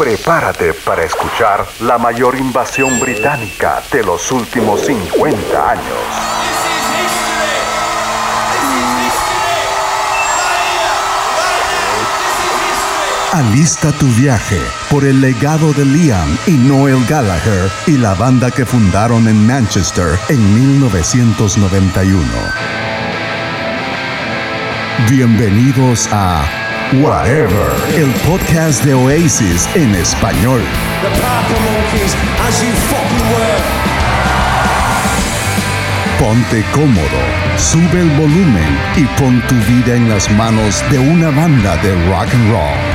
Prepárate para escuchar la mayor invasión británica de los últimos 50 años. Alista tu viaje por el legado de Liam y Noel Gallagher y la banda que fundaron en Manchester en 1991. Bienvenidos a Whatever, el podcast de Oasis en español. Ponte cómodo, sube el volumen y pon tu vida en las manos de una banda de rock and roll.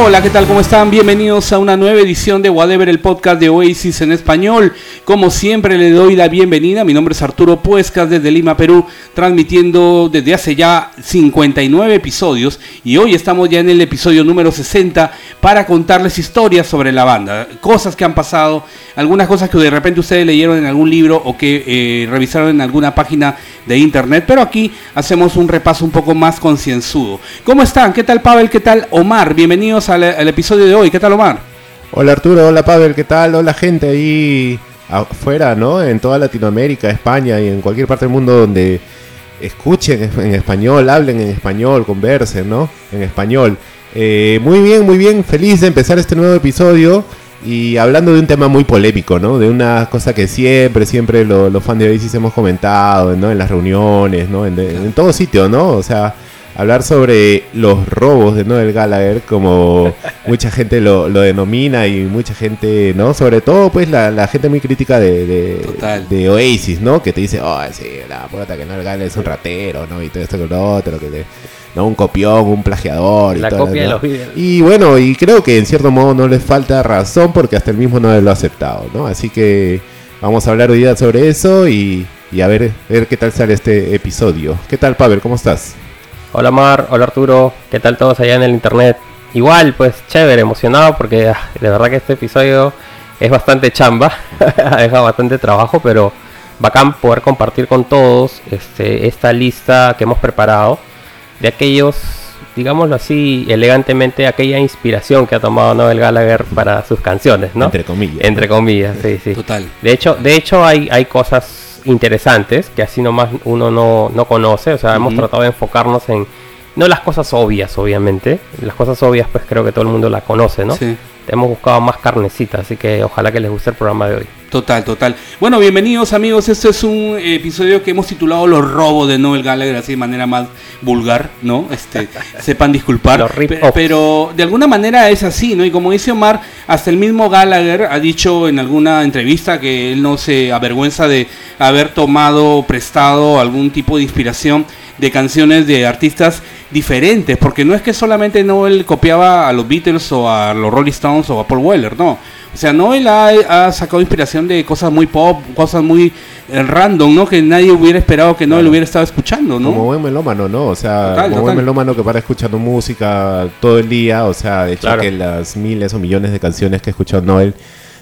Hola, ¿qué tal? ¿Cómo están? Bienvenidos a una nueva edición de Whatever, el podcast de Oasis en español. Como siempre, le doy la bienvenida. Mi nombre es Arturo Puescas desde Lima, Perú, transmitiendo desde hace ya 59 episodios. Y hoy estamos ya en el episodio número 60 para contarles historias sobre la banda, cosas que han pasado, algunas cosas que de repente ustedes leyeron en algún libro o que eh, revisaron en alguna página de internet. Pero aquí hacemos un repaso un poco más concienzudo. ¿Cómo están? ¿Qué tal, Pavel? ¿Qué tal, Omar? Bienvenidos al, episodio de hoy. ¿Qué tal, Omar? Hola Arturo, hola Pavel, ¿qué tal? Hola gente ahí afuera, ¿no? En toda Latinoamérica, España y en cualquier parte del mundo donde escuchen en español, hablen en español, conversen, ¿no? En español. Eh, muy bien, muy bien, feliz de empezar este nuevo episodio y hablando de un tema muy polémico, ¿no? De una cosa que siempre, siempre los fans de Oasis hemos comentado, ¿no? En las reuniones, ¿no? En, en todo sitio, ¿no? O sea, hablar sobre los robos de Noel Gallagher, como mucha gente lo, denomina y mucha gente, ¿no? Sobre todo, pues, la, gente muy crítica de, de, Oasis, ¿no? Que te dice, oh, sí, la puta que Noel Gallagher es un ratero, ¿no? Y todo esto con lo otro, que ¿no? Un copión, un plagiador. Y la copia de los videos. Y bueno, y creo que en cierto modo no les falta razón porque hasta el mismo Noel lo ha aceptado, ¿no? Así que vamos a hablar hoy día sobre eso y, y a ver, ver qué tal sale este episodio. ¿Qué tal, Pavel? ¿Cómo estás? Hola Mar, hola Arturo, ¿qué tal todos allá en el internet? Igual, pues chévere, emocionado porque ah, de verdad que este episodio es bastante chamba, ha dejado bastante trabajo, pero bacán poder compartir con todos este, esta lista que hemos preparado de aquellos, digámoslo así, elegantemente, aquella inspiración que ha tomado Noel Gallagher para sus canciones, ¿no? Entre comillas. Entre comillas, sí, sí. Total. De hecho, de hecho hay, hay cosas interesantes que así nomás uno no, no conoce. O sea, hemos tratado de enfocarnos en, no las cosas obvias, obviamente. Las cosas obvias, pues creo que todo el mundo las conoce, ¿no? Sí. Hemos buscado más carnecita, así que ojalá que les guste el programa de hoy. Total, total. Bueno, bienvenidos amigos. Este es un episodio que hemos titulado Los robos de Noel Gallagher, así de manera más vulgar, ¿no? Este, sepan disculpar. pero de alguna manera es así, ¿no? Y como dice Omar, hasta el mismo Gallagher ha dicho en alguna entrevista que él no se avergüenza de haber tomado, prestado algún tipo de inspiración de canciones de artistas diferentes, porque no es que solamente Noel copiaba a los Beatles o a los Rolling Stones o a Paul Weller, no o sea, Noel ha, ha sacado inspiración de cosas muy pop, cosas muy eh, random, ¿no? Que nadie hubiera esperado que Noel hubiera estado escuchando, ¿no? Como buen melómano, ¿no? O sea, como buen melómano que para escuchando música todo el día, o sea, de hecho que las miles o millones de canciones que ha escuchado Noel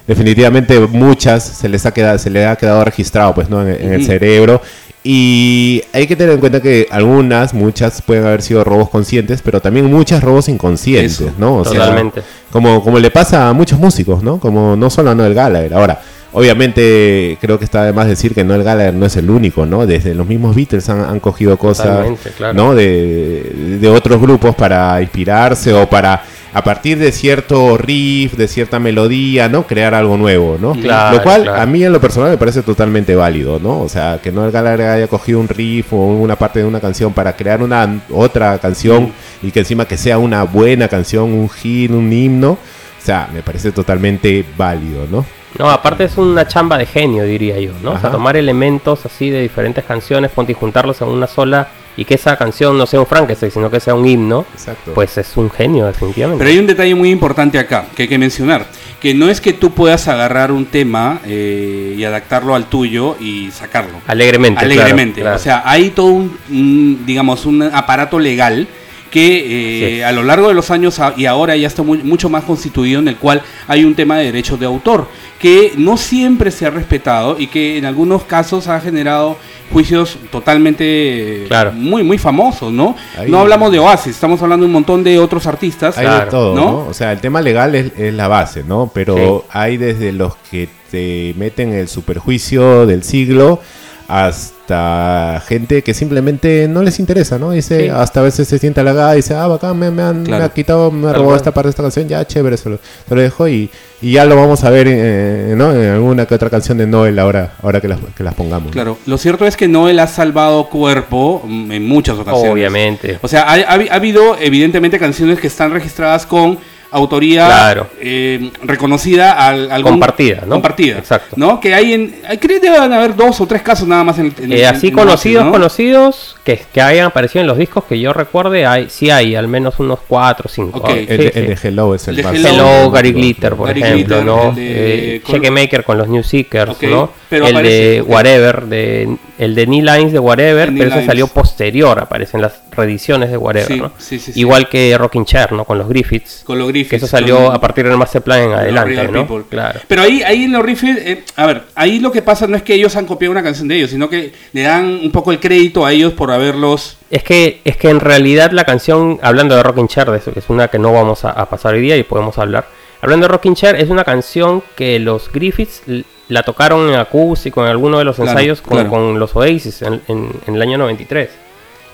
definitivamente muchas se les ha quedado se le ha quedado registrado pues no en, el cerebro y hay que tener en cuenta que algunas, muchas pueden haber sido robos conscientes, pero también muchas robos inconscientes, ¿no? O totalmente. Sea, como, como le pasa a muchos músicos, ¿no? Como no solo a Noel Gallagher. Ahora, obviamente creo que está de más decir que Noel Gallagher no es el único, ¿no? Desde los mismos Beatles han, cogido cosas, ¿no? De, de otros grupos para inspirarse o para a partir de cierto riff, de cierta melodía, ¿no? Crear algo nuevo, ¿no? lo cual a mí en lo personal me parece totalmente válido, ¿no? O sea, que Noel Gallagher haya cogido un riff o una parte de una canción para crear una otra canción y que encima que sea una buena canción, un hit, un himno, o sea, me parece totalmente válido, ¿no? No, aparte es una chamba de genio, diría yo, ¿no? O sea, tomar elementos así de diferentes canciones, ponte y juntarlos en una sola y que esa canción no sea un Frankenstein, sino que sea un himno, pues es un genio, definitivamente. Pero hay un detalle muy importante acá que hay que mencionar, que no es que tú puedas agarrar un tema eh, y adaptarlo al tuyo y sacarlo. Alegremente. Alegremente. O sea, hay todo un, digamos, un aparato legal que eh, a lo largo de los años y ahora ya está mucho más constituido en el cual hay un tema de derechos de autor que no siempre se ha respetado y que en algunos casos ha generado juicios totalmente muy muy famosos, ¿no? no hablamos de Oasis, estamos hablando de un montón de otros artistas. Hay de todo, ¿no? O sea, el tema legal es, la base, ¿no? Pero hay desde los que te meten el superjuicio del siglo hasta gente que simplemente no les interesa, ¿no? Dice, hasta a veces se siente halagada y dice, ah, bacán, me, han, me ha quitado, me ha robado esta parte de esta canción, ya chévere, se lo, se lo dejo y, y, ya lo vamos a ver eh, ¿no? en alguna que otra canción de Noel ahora, ahora que, las, que las pongamos. Claro, lo cierto es que Noel ha salvado cuerpo en muchas ocasiones. Obviamente. O sea, ha, ha habido evidentemente canciones que están registradas con autoría eh, reconocida al, compartida, ¿no? Compartida, exacto. ¿no? Que hay en, creo que deben haber dos o tres casos nada más en, eh, así conocidos, conocidos que, que hayan aparecido en los discos que yo recuerde, hay, sí hay al menos unos cuatro o cinco. el, de Hello es el, más. Hello, Gary Glitter, por ejemplo, ¿no? Eh, Maker con los New Seekers, ¿no? el de Whatever, de, el de Knee Lines de Whatever, pero ese salió posterior, aparecen las reediciones de Whatever, ¿no? Igual que Rocking Chair, ¿no? Con los Griffiths. Con los Griffiths. Que eso salió a partir del Master Plan en adelante, ¿no? Claro. Pero ahí, ahí en los Griffiths, eh, a ver, ahí lo que pasa no es que ellos han copiado una canción de ellos, sino que le dan un poco el crédito a ellos por haberlos... Es que, es que en realidad la canción, hablando de Rocking Chair, de eso, que es una que no vamos a, pasar hoy día y podemos hablar, hablando de Rocking Chair, es una canción que los Griffiths la tocaron en acústico en alguno de los ensayos con, los Oasis en, en, el año 93.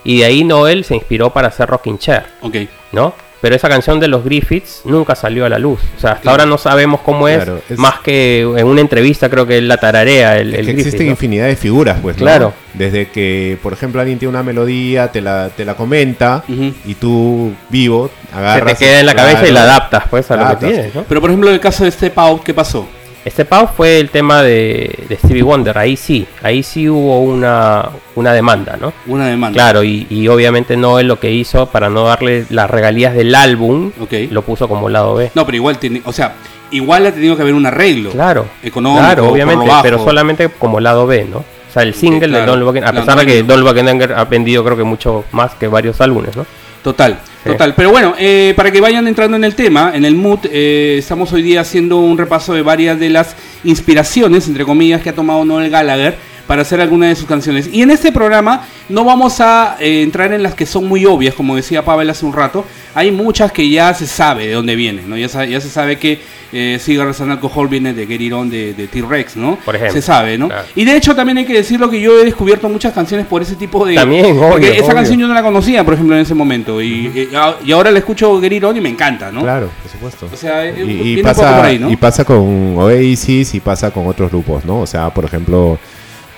Y de ahí Noel se inspiró para hacer Rocking Chair. Ok. ¿No? Pero esa canción de los Griffiths nunca salió a la luz. O sea, hasta ahora no sabemos cómo es, Más que en una entrevista creo que él la tararea. El, que existen infinidad de figuras, pues. Claro. Desde que, por ejemplo, alguien tiene una melodía, te la, te la comenta y tú vivo agarras. Se te queda en la cabeza y la adaptas, pues, a lo que tienes. Pero, por ejemplo, en el caso de Step Out, ¿qué pasó? Este Pau fue el tema de, Stevie Wonder, ahí sí, ahí sí hubo una, una demanda, ¿no? Una demanda. Claro, y, y obviamente Noel lo que hizo para no darle las regalías del álbum, lo puso como lado B. No, pero igual, tiene, o sea, igual ha tenido que haber un arreglo. Claro. Económico. Claro, obviamente, pero solamente como lado B, ¿no? O sea, el single de Don Wagner, a pesar de que Don Wagner ha vendido creo que mucho más que varios álbumes, ¿no? Total, total. Pero bueno, eh, para que vayan entrando en el tema, en el mood, eh, estamos hoy día haciendo un repaso de varias de las inspiraciones, entre comillas, que ha tomado Noel Gallagher para hacer alguna de sus canciones. Y en este programa no vamos a eh, entrar en las que son muy obvias, como decía Pavel hace un rato. Hay muchas que ya se sabe de dónde vienen, ¿no? Ya, ya se sabe que eh, Cigarettes and Alcohol viene de Get de, de T-Rex, ¿no? Por ejemplo. Se sabe, ¿no? Y de hecho también hay que decirlo que yo he descubierto muchas canciones por ese tipo de... También, Porque esa canción yo no la conocía, por ejemplo, en ese momento. Y, y, ahora la escucho Get y me encanta, ¿no? Claro, por supuesto. O sea, y, pasa, y pasa con Oasis y pasa con otros grupos, ¿no? O sea, por ejemplo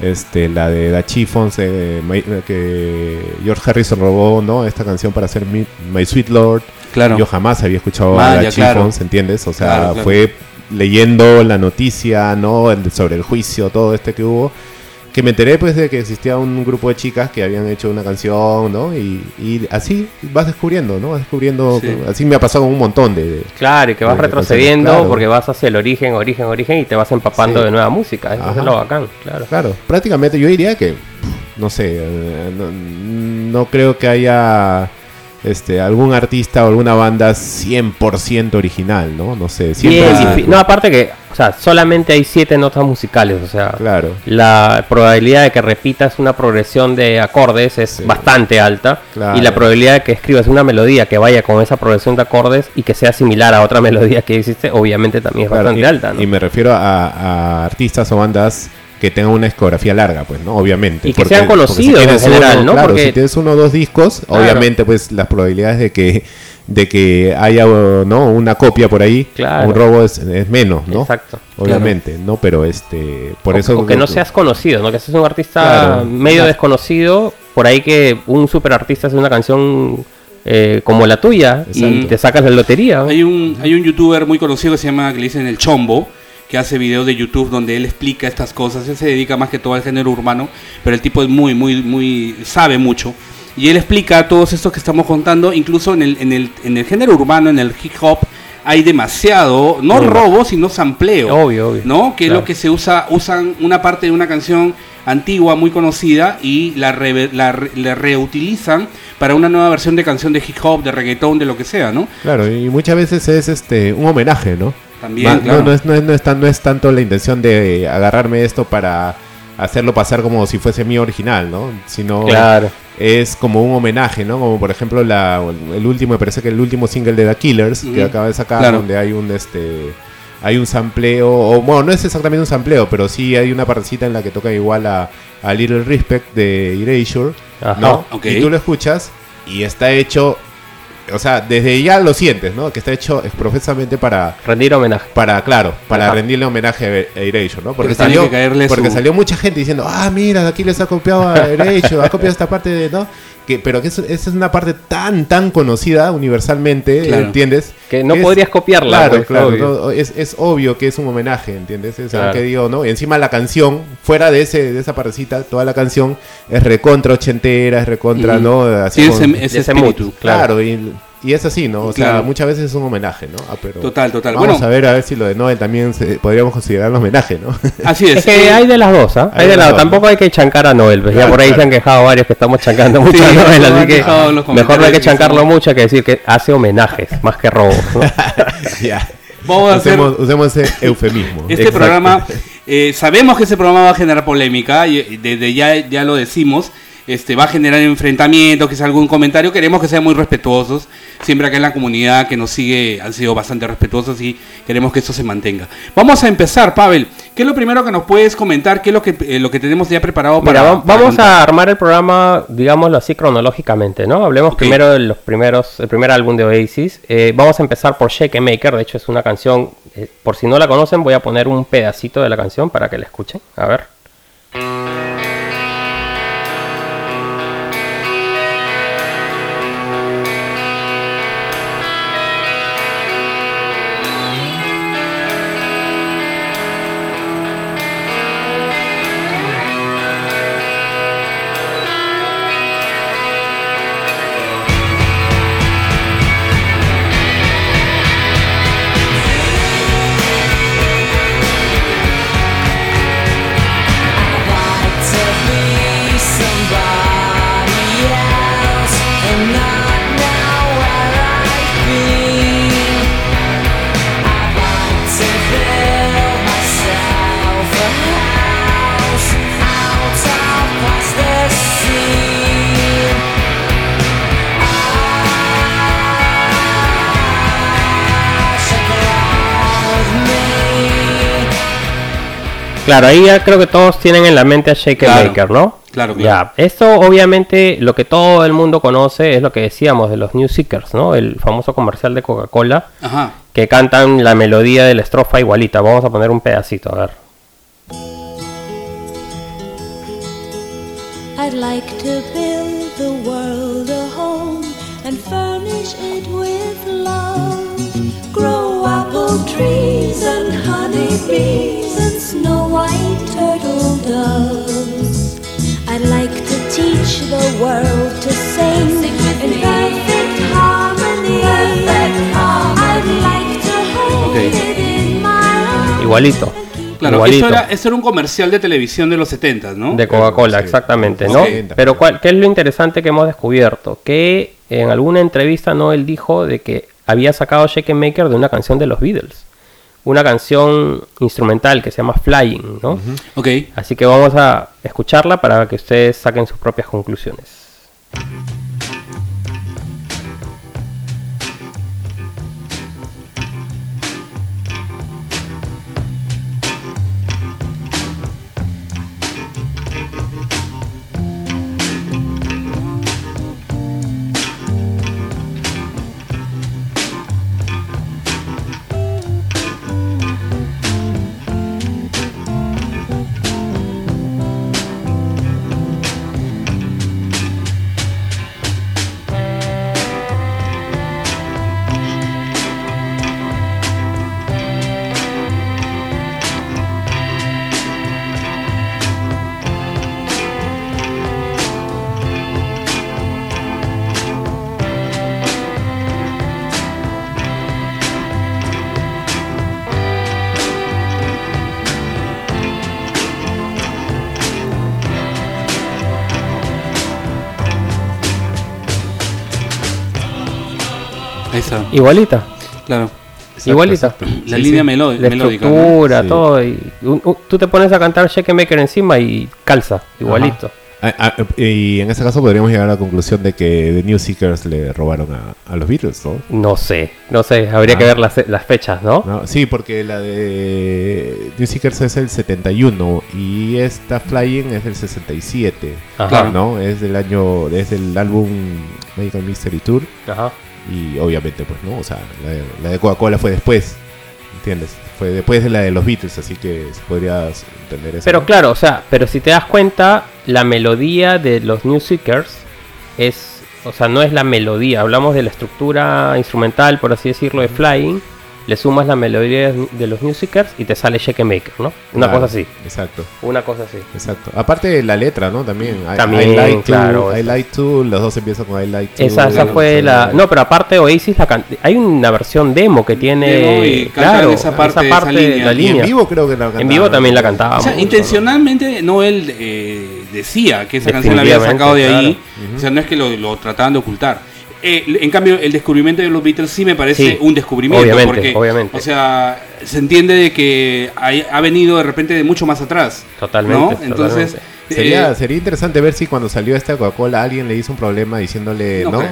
este la de Da Chiffons eh, que George Harrison robó no esta canción para hacer My, Sweet Lord. Claro. Yo jamás había escuchado a Da Chiffons entiendes o sea fue leyendo la noticia no sobre el juicio todo este que hubo que me enteré pues de que existía un grupo de chicas que habían hecho una canción, ¿no? Y, así vas descubriendo, ¿no? Vas descubriendo, así me ha pasado un montón de... claro, y que vas retrocediendo porque vas hacia el origen, origen, origen y te vas empapando de nueva música, eso es lo bacán, claro. Claro, prácticamente yo diría que, no sé, eh, no creo que haya este, algún artista o alguna banda 100% original, ¿no? No sé, siempre... no, aparte que, o sea, solamente hay siete notas musicales, o sea, claro. la probabilidad de que repitas una progresión de acordes es bastante alta y la probabilidad de que escribas una melodía que vaya con esa progresión de acordes y que sea similar a otra melodía que existe, obviamente también es bastante alta, ¿no? Y me refiero a artistas o bandas que tengan una discografía larga, pues, ¿no? Obviamente. Y que sean conocidos en general, ¿no? Claro, porque... si tienes uno o dos discos, obviamente, pues, las probabilidades de que de que haya no una copia por ahí un robo es, menos no exacto obviamente no pero este por eso o que no seas conocido no que seas un artista medio desconocido por ahí que un super artista hace una canción eh, como la tuya y te sacas la lotería hay un hay un youtuber muy conocido que se llama que le dicen el chombo que hace videos de YouTube donde él explica estas cosas. Él se dedica más que todo al género urbano, pero el tipo es muy, muy, muy, sabe mucho. Y él explica todos estos que estamos contando, incluso en el, en el, en el género urbano, en el hip hop, hay demasiado, no robo, sino sampleo. Obvio, obvio. ¿No? Que es lo que se usa, usan una parte de una canción antigua, muy conocida, y la, la, reutilizan para una nueva versión de canción de hip hop, de reggaetón, de lo que sea, ¿no? Claro, y muchas veces es este un homenaje, ¿no? También, no, no, es, no, es, no es tanto la intención de agarrarme esto para hacerlo pasar como si fuese mi original, ¿no? Sino claro. es como un homenaje, ¿no? Como por ejemplo la, el último, me parece que el último single de The Killers, que acaba de sacar, donde hay un este hay un sampleo, o bueno, no es exactamente un sampleo, pero sí hay una partecita en la que toca igual a, a Little Respect de Erasure, ¿no? Y tú lo escuchas y está hecho o sea, desde ya lo sientes, ¿no? Que está hecho profesamente para... Rendir homenaje. Para, claro, para rendirle homenaje a Erasure, ¿no? Porque, salió, porque salió mucha gente diciendo, ah, mira, aquí les ha copiado a Erasure, ha copiado esta parte de, ¿no? Que, pero que esa es una parte tan, tan conocida universalmente, ¿entiendes? Que no podrías copiarla. Claro, pues, claro. es, es, obvio que es un homenaje, ¿entiendes? Es que digo, ¿no? Encima la canción, fuera de ese de esa partecita, toda la canción es recontra ochentera, es recontra, ¿no? Así ese, ese, claro. claro y y es así, ¿no? O sea, muchas veces es un homenaje, ¿no? Ah, pero total, total. Vamos a ver a ver si lo de Noel también se, podríamos considerar un homenaje, ¿no? Así es. Es que hay de las dos, ¿ah? Hay, de las dos. Tampoco hay que chancar a Noel. Pues ya por ahí se han quejado varios que estamos chancando mucho a Noel, así que mejor no hay que chancarlo mucho que decir que hace homenajes más que robos. ya. Vamos a usemos, usemos ese eufemismo. Este programa, eh, sabemos que ese programa va a generar polémica, y desde ya, ya lo decimos este, va a generar enfrentamientos, que sea algún comentario. Queremos que sean muy respetuosos. Siempre acá en la comunidad que nos sigue han sido bastante respetuosos y queremos que eso se mantenga. Vamos a empezar, Pavel. ¿Qué es lo primero que nos puedes comentar? ¿Qué es lo que, eh, lo que tenemos ya preparado para... vamos a armar el programa, digámoslo así, cronológicamente, ¿no? Hablemos primero de los primeros, el primer álbum de Oasis. Eh, vamos a empezar por Shake Maker. De hecho, es una canción, eh, por si no la conocen, voy a poner un pedacito de la canción para que la escuchen. A ver. Claro, ahí ya creo que todos tienen en la mente a Shake Maker, ¿no? Claro, claro. Ya, esto obviamente lo que todo el mundo conoce es lo que decíamos de los New Seekers, ¿no? El famoso comercial de Coca-Cola que cantan la melodía de la estrofa igualita. Vamos a poner un pedacito, a ver. I'd like to build the world a home and furnish it with love. Grow apple trees and honey bees. snow white turtle doves. I'd like to teach the world to sing in perfect harmony. I'd like to hold it in my Igualito. Claro, Igualito. Esto, era, esto era un comercial de televisión de los 70, ¿no? De Coca-Cola, sí. exactamente, ¿no? Pero ¿cuál, ¿qué es lo interesante que hemos descubierto? Que en alguna entrevista Noel dijo de que había sacado Shake Maker de una canción de los Beatles una canción instrumental que se llama Flying, ¿no? Ok. Así que vamos a escucharla para que ustedes saquen sus propias conclusiones. Igualita. Claro. Igualita. La línea melódica. La estructura, todo. Y, tú te pones a cantar Shake Maker encima y calza, igualito. Ah, ah, y en ese caso podríamos llegar a la conclusión de que The New Seekers le robaron a, los Beatles, ¿no? No sé, no sé, habría que ah. ver las, las fechas, ¿no? Sí, porque la de New Seekers es el 71 y esta Flying es del 67, Ajá. ¿no? Es del año, es el álbum Medical Mystery Tour. Ajá. Y obviamente, pues, ¿no? O sea, la la de Coca-Cola fue después, ¿entiendes? Fue después de la de los Beatles, así que podrías entender eso. Pero claro, o sea, pero si te das cuenta, la melodía de los New Seekers es, o sea, no es la melodía, hablamos de la estructura instrumental, por así decirlo, de Flying le sumas la melodía de los Musicers y te sale Shake Maker, ¿no? Una cosa así. Exacto. Una cosa así. Exacto. Aparte de la letra, ¿no? También. También, I, like claro. I like to, los dos empiezan con I like to. Esa, esa fue la... No, pero aparte Oasis, la hay una versión demo que tiene... claro, esa parte, de la línea. en vivo creo que la cantaba. En vivo también la cantaba. O sea, intencionalmente Noel eh, decía que esa canción la había sacado de ahí. O sea, no es que lo, lo trataban de ocultar. Eh, en cambio, el descubrimiento de los Beatles sí me parece un descubrimiento. Obviamente, obviamente. O sea, se entiende de que ha, venido de repente de mucho más atrás. Totalmente. Entonces. Sería, eh, sería interesante ver si cuando salió esta Coca-Cola alguien le hizo un problema diciéndole, ¿no?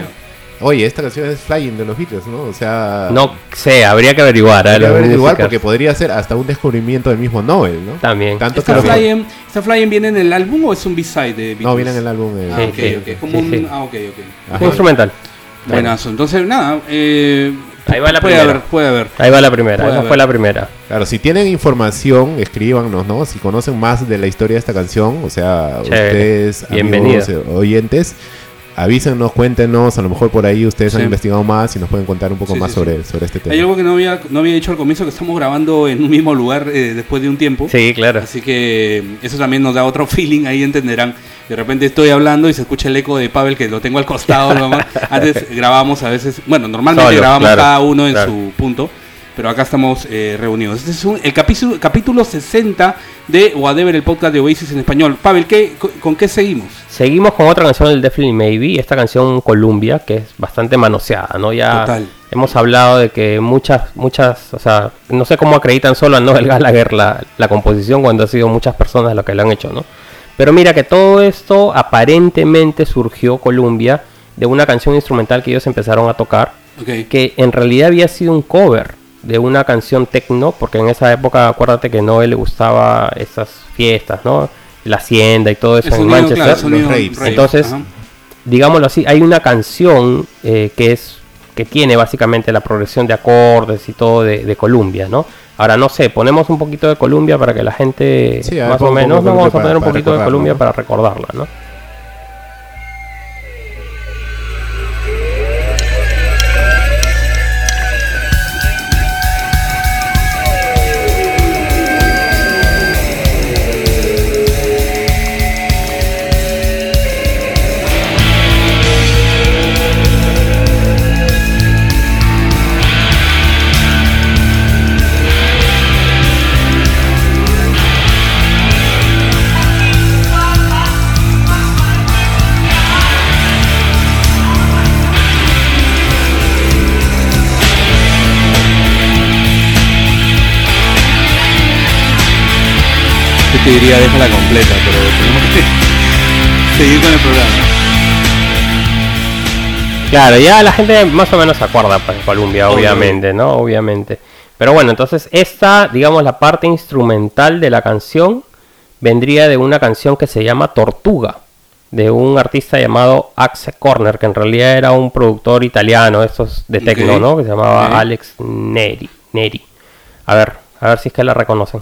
Oye, esta canción es Flying de los Beatles, ¿no? O sea... No sé, habría que averiguar. Habría que averiguar porque podría ser hasta un descubrimiento del mismo Noel, ¿no? También. Tanto ¿Esta, flying, ¿Esta Flying viene en el álbum o es un B-side de Beatles? No, viene en el álbum. De... Ah, ok, ok. Es como un... Ah, ok, ok. instrumental. Buenazo. Entonces, nada. Eh, Ahí va la puede primera. Haber, puede haber. Ahí va la primera. Esa fue la primera. Claro, si tienen información, escríbanos, ¿no? Si conocen más de la historia de esta canción, o sea, ustedes, amigos, eh, oyentes, avísenos, cuéntenos, a lo mejor por ahí ustedes han investigado más y nos pueden contar un poco más sobre, sobre este tema. Hay algo que no había, no había dicho al comienzo, que estamos grabando en un mismo lugar eh, después de un tiempo. Sí, claro. Así que eso también nos da otro feeling, ahí entenderán. De repente estoy hablando y se escucha el eco de Pavel, que lo tengo al costado. Antes grabamos a veces, bueno, normalmente grabamos cada uno en su punto pero acá estamos eh, reunidos. Este es el capítulo, capítulo 60 de Whatever, el podcast de Oasis en español. Pavel, ¿qué, con, qué seguimos? Seguimos con otra canción del Definitely Maybe, esta canción Columbia, que es bastante manoseada, ¿no? Ya hemos hablado de que muchas, muchas, o sea, no sé cómo acreditan solo a Noel Gallagher la, la composición cuando ha sido muchas personas las que lo han hecho, ¿no? Pero mira que todo esto aparentemente surgió Columbia de una canción instrumental que ellos empezaron a tocar, que en realidad había sido un cover de una canción techno, porque en esa época acuérdate que Noel le gustaba esas fiestas, ¿no? La hacienda y todo eso en Manchester. Entonces, digámoslo así, hay una canción eh, que es que tiene básicamente la progresión de acordes y todo de, de Columbia, ¿no? Ahora no sé, ponemos un poquito de Columbia para que la gente más o menos, vamos a poner un poquito de Columbia para recordarla, ¿no? Diría déjala completa, pero tenemos que seguir con el programa. Claro, ya la gente más o menos se acuerda pues, de Columbia, obviamente, ¿no? Obviamente. Pero bueno, entonces esta, digamos, la parte instrumental de la canción vendría de una canción que se llama Tortuga, de un artista llamado Axe Corner, que en realidad era un productor italiano, estos de techno, ¿no? Que se llamaba Alex Neri. Neri. A ver, a ver si es que la reconocen.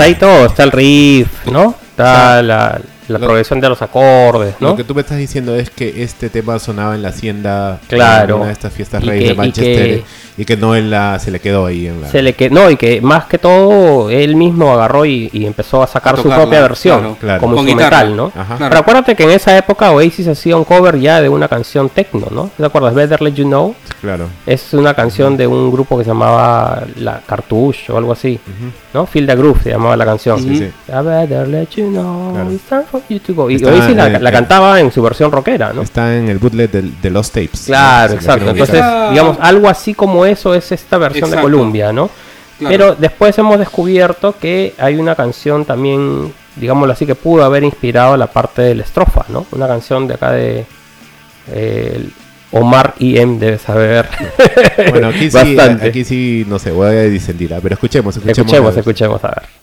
está ahí todo, está el riff, ¿no? Está la, la progresión de los acordes, ¿no? Lo que tú me estás diciendo es que este tema sonaba en la hacienda claro. en una de estas fiestas reyes de Manchester y que, no en la, se le quedó ahí en la... Se le quedó, no, y que más que todo él mismo agarró y, empezó a sacar su propia versión como instrumental, ¿no? Pero acuérdate que en esa época Oasis hacía un cover ya de una canción techno, ¿no? ¿Te acuerdas? Better Let You Know. Claro. Es una canción de un grupo que se llamaba La Cartouche o algo así, ¿no? Feel the Groove se llamaba la canción. Sí, sí. Better Let You Know. Y Oasis la, cantaba en su versión rockera, ¿no? Está en el bootleg de, los tapes. Claro, exacto. Entonces, digamos, algo así como eso es esta versión de Columbia, ¿no? Pero después hemos descubierto que hay una canción también, digámoslo así, que pudo haber inspirado la parte de la estrofa, ¿no? Una canción de acá de eh, Omar IM debe saber. Bueno, aquí sí, aquí sí, no sé, voy a disentir, pero escuchemos, escuchemos. Escuchemos, escuchemos, a ver.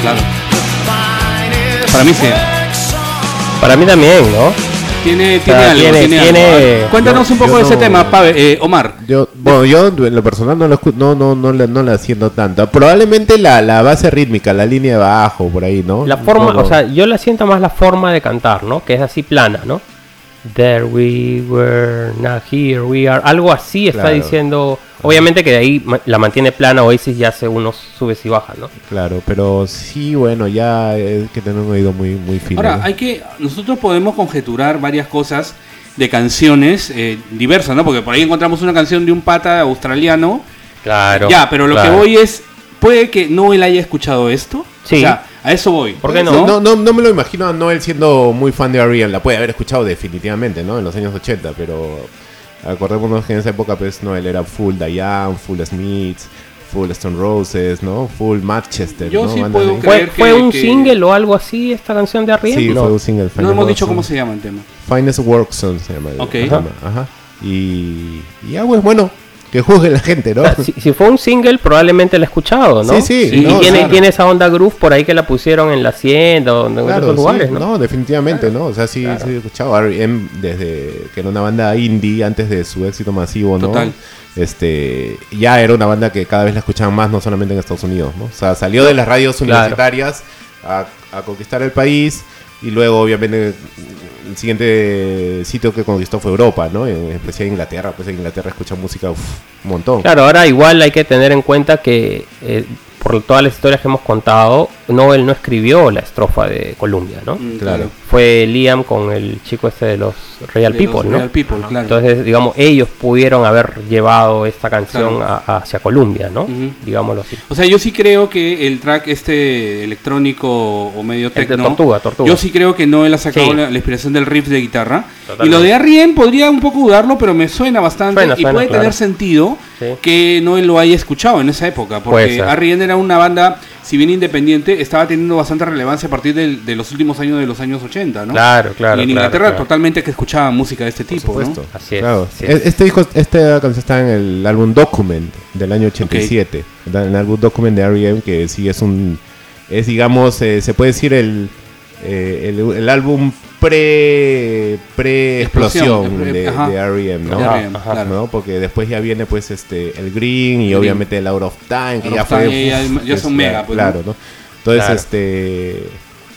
Claro. Para mí sí. Para mí también, ¿no? Tiene, tiene algo, tiene, Cuéntanos un poco de ese tema, eh, Omar. Yo, bueno, yo en lo personal no lo no, no, no, no le haciendo tanto. Probablemente la, la base rítmica, la línea de bajo, por ahí, ¿no? La forma, o sea, yo la siento más la forma de cantar, ¿no? Que es así plana, ¿no? There we were, now here we are. Algo así está diciendo. Obviamente que de ahí la mantiene plana Oasis ya hace unos subes y bajas, ¿no? Claro, pero sí, bueno, ya hay que tener un oído muy, muy fino. Ahora, hay que. Nosotros podemos conjeturar varias cosas de canciones eh, diversas, ¿no? Porque por ahí encontramos una canción de un pata australiano. Claro. Ya, pero lo que voy es. ¿Puede que no él haya escuchado esto? Sí. A eso voy. ¿Por qué no? No, no, me lo imagino a Noel siendo muy fan de Ariel. La puede haber escuchado definitivamente, ¿no? En los años 80, pero acordémonos que en esa época, pues, Noel era full Diane, full Smiths, full Stone Roses, ¿no? Full Manchester, Yo ¿no? sí puedo ¿Fue, ¿Fue un single o algo así esta canción de Ariel? Sí, fue un single. no hemos dicho cómo se llama el tema. Finest Work se llama. Ok. Ajá. Y, y ya, pues, bueno, que juzgue la gente, ¿no? si, fue un single, probablemente la he escuchado, ¿no? Sí, sí. y tiene, tiene esa onda groove por ahí que la pusieron en la hacienda o en otros lugares, ¿no? No, definitivamente, ¿no? O sea, sí, sí he escuchado R.E.M. desde que era una banda indie antes de su éxito masivo, ¿no? Total. Este, ya era una banda que cada vez la escuchaban más, no solamente en Estados Unidos, ¿no? O sea, salió de las radios universitarias a, a conquistar el país y luego, obviamente, el siguiente sitio que conquistó fue Europa, ¿no? En especial Inglaterra, pues en Inglaterra escucha música un montón. Claro, ahora igual hay que tener en cuenta que eh, por todas las historias que hemos contado, no él no escribió la estrofa de Columbia, ¿no? Mm, claro. Fue Liam con el chico este de los Real People, ¿no? Real People, claro. Entonces, digamos, ellos pudieron haber llevado esta canción hacia Columbia, ¿no? Digámoslo así. O sea, yo sí creo que el track este electrónico o medio techno, tortuga, tortuga. yo sí creo que no él ha sacado la, inspiración del riff de guitarra. Y lo de Arrien podría un poco dudarlo, pero me suena bastante y puede tener sentido que no él lo haya escuchado en esa época, porque Arrien era una banda si bien independiente, estaba teniendo bastante relevancia a partir de, los últimos años de los años 80, ¿no? Claro, claro. Y en Inglaterra totalmente que escuchaba música de este tipo, ¿no? Así es. Este disco, esta canción está en el álbum Document del año 87, en el álbum Document de R.E.M. que sí es un, es digamos, eh, se puede decir el, eh, el, álbum pre pre explosión de, de R.E.M. ¿no? Porque después ya viene pues este el Green y obviamente el Out of Time que ya fue ya, son mega pues, claro ¿no? entonces este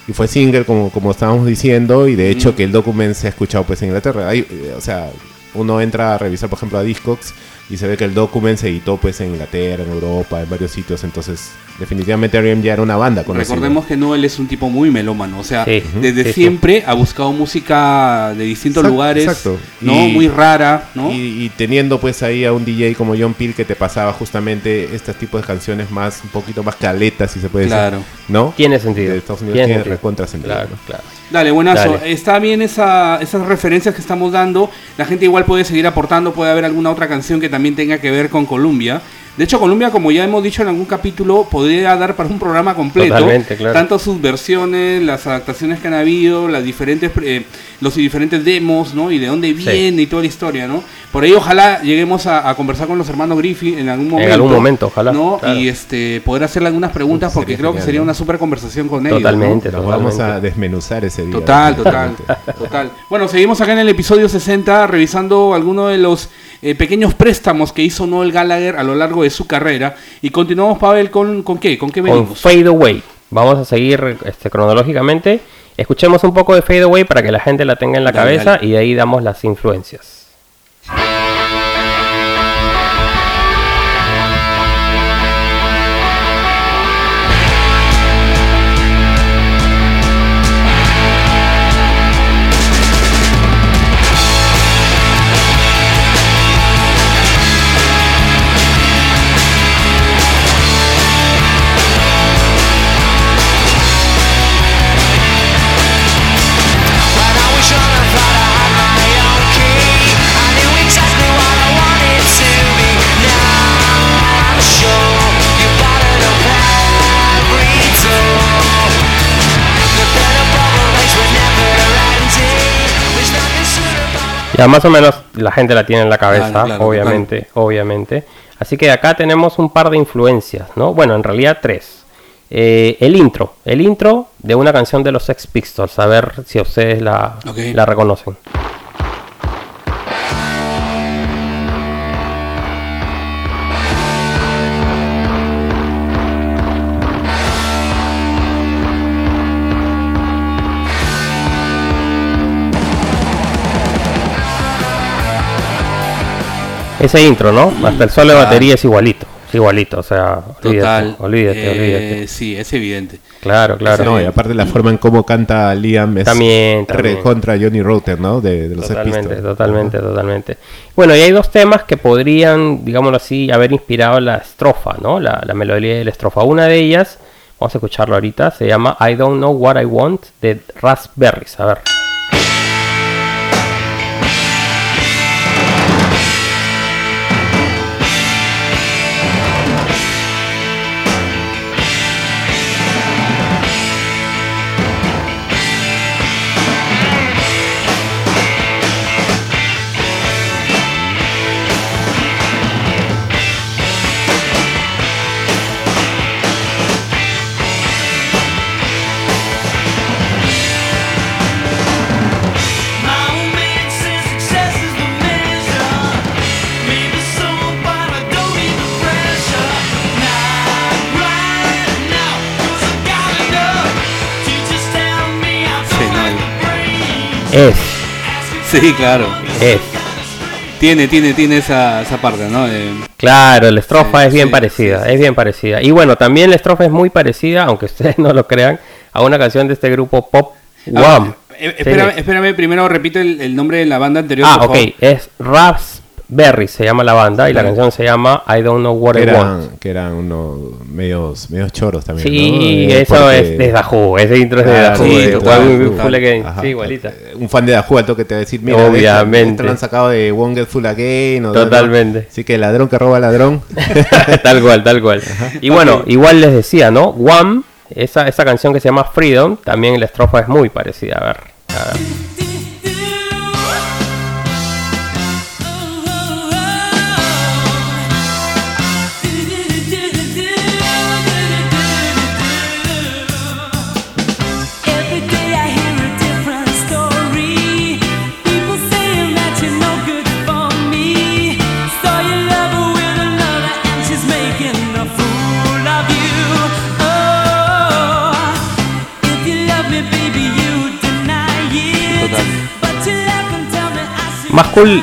y fue single como como estábamos diciendo y de hecho que el document se ha escuchado pues en Inglaterra. Eh, o sea uno entra a revisar por ejemplo a Discogs y se ve que el document se editó pues en Inglaterra, en Europa, en varios sitios, entonces definitivamente R.E.M. ya era una banda Recordemos que Noel es un tipo muy melómano, o sea, desde siempre ha buscado música de distintos lugares, exacto. ¿no? muy rara, ¿no? Y, teniendo pues ahí a un DJ como John Peel que te pasaba justamente este tipo de canciones más, un poquito más caletas, si se puede claro. decir, ¿no? Tiene sentido. De Estados Unidos tiene, recontra sentido. Claro, claro. Dale, buenazo. Está bien esa, esas referencias que estamos dando. La gente igual puede seguir aportando, puede haber alguna otra canción que también tenga que ver con Columbia. De hecho, Colombia, como ya hemos dicho en algún capítulo, podría dar para un programa completo. Totalmente, claro. Tanto sus versiones, las adaptaciones que han habido, las diferentes, eh, los diferentes demos, ¿no? Y de dónde viene y toda la historia, ¿no? Por ahí ojalá lleguemos a, conversar con los hermanos Griffith en algún momento. En algún momento, ojalá. ¿no? Y este poder hacerle algunas preguntas porque creo que sería una super conversación con ellos. Totalmente, Vamos a desmenuzar ese día. Total, total, total. Bueno, seguimos acá en el episodio 60 revisando algunos de los eh, pequeños préstamos que hizo Noel Gallagher a lo largo de su carrera. Y continuamos, Pavel, ¿con, con qué? ¿Con qué venimos? Con Fade Away. Vamos a seguir este, cronológicamente. Escuchemos un poco de Fade Away para que la gente la tenga en la cabeza y de ahí damos las influencias. Ya más o menos la gente la tiene en la cabeza, obviamente, obviamente. Así que acá tenemos un par de influencias, ¿no? Bueno, en realidad tres. Eh, el intro, el intro de una canción de los Sex Pistols, a ver si ustedes la, la reconocen. Ese intro, ¿no? Hasta el solo de batería es igualito. Es igualito, o sea, Total, olvídate, eh, olvídate. Sí, es evidente. Claro, claro. No, y aparte la forma en cómo canta Liam es también, contra Johnny Router, ¿no? De, los Totalmente, totalmente, totalmente. Bueno, y hay dos temas que podrían, digámoslo así, haber inspirado la estrofa, ¿no? La, la melodía de la estrofa. Una de ellas, vamos a escucharlo ahorita, se llama I Don't Know What I Want de Raspberries. A ver. Es. Sí, claro. Es. Tiene, tiene, tiene esa, esa parte, ¿no? claro, la estrofa es bien parecida, es bien parecida. Y bueno, también la estrofa es muy parecida, aunque ustedes no lo crean, a una canción de este grupo Pop Wham. Eh, espérame, primero repite el, nombre de la banda anterior. Ah, ok, es Raps Berry se llama la banda y la canción se llama I Don't Know What I Want. Que eran unos medios, medios choros también. Sí, eso es de Dahu, ese intro es de Dahu. Sí, igualita. Un fan de Dahu al toque te va a decir, mira, Obviamente. lo han sacado de One Get Full Again. O Totalmente. Así que ladrón que roba ladrón. tal cual, tal cual. Y bueno, igual les decía, ¿no? One, esa, esa canción que se llama Freedom, también la estrofa es muy parecida. A ver. A ver. Más cool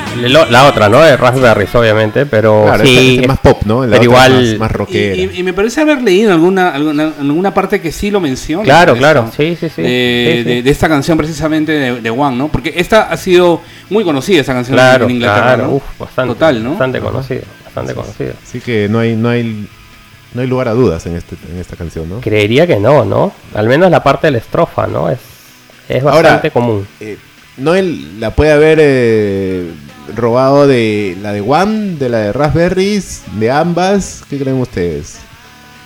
la otra, ¿no? De Raspberries, obviamente, pero sí, es más pop, ¿no? pero igual más, y, me parece haber leído alguna, alguna, alguna parte que sí lo menciona. Claro, claro, sí, sí, sí. De, esta canción precisamente de, de, One, ¿no? Porque esta ha sido muy conocida, esa canción en Inglaterra. Claro, Uf, bastante, Total, ¿no? Bastante conocida, bastante conocida. Así que no hay, no hay no hay lugar a dudas en, este, en esta canción, ¿no? Creería que no, ¿no? Al menos la parte de la estrofa, ¿no? Es, es bastante común. Eh, Noel la puede haber eh, robado de la de One, de la de Raspberries, de ambas. ¿Qué creen ustedes?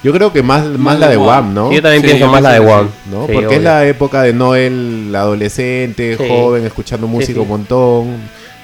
Yo creo que más, más, la de Wham, ¿no? yo también pienso más la de Wham. ¿no? Porque es la época de Noel, adolescente, joven, escuchando música un montón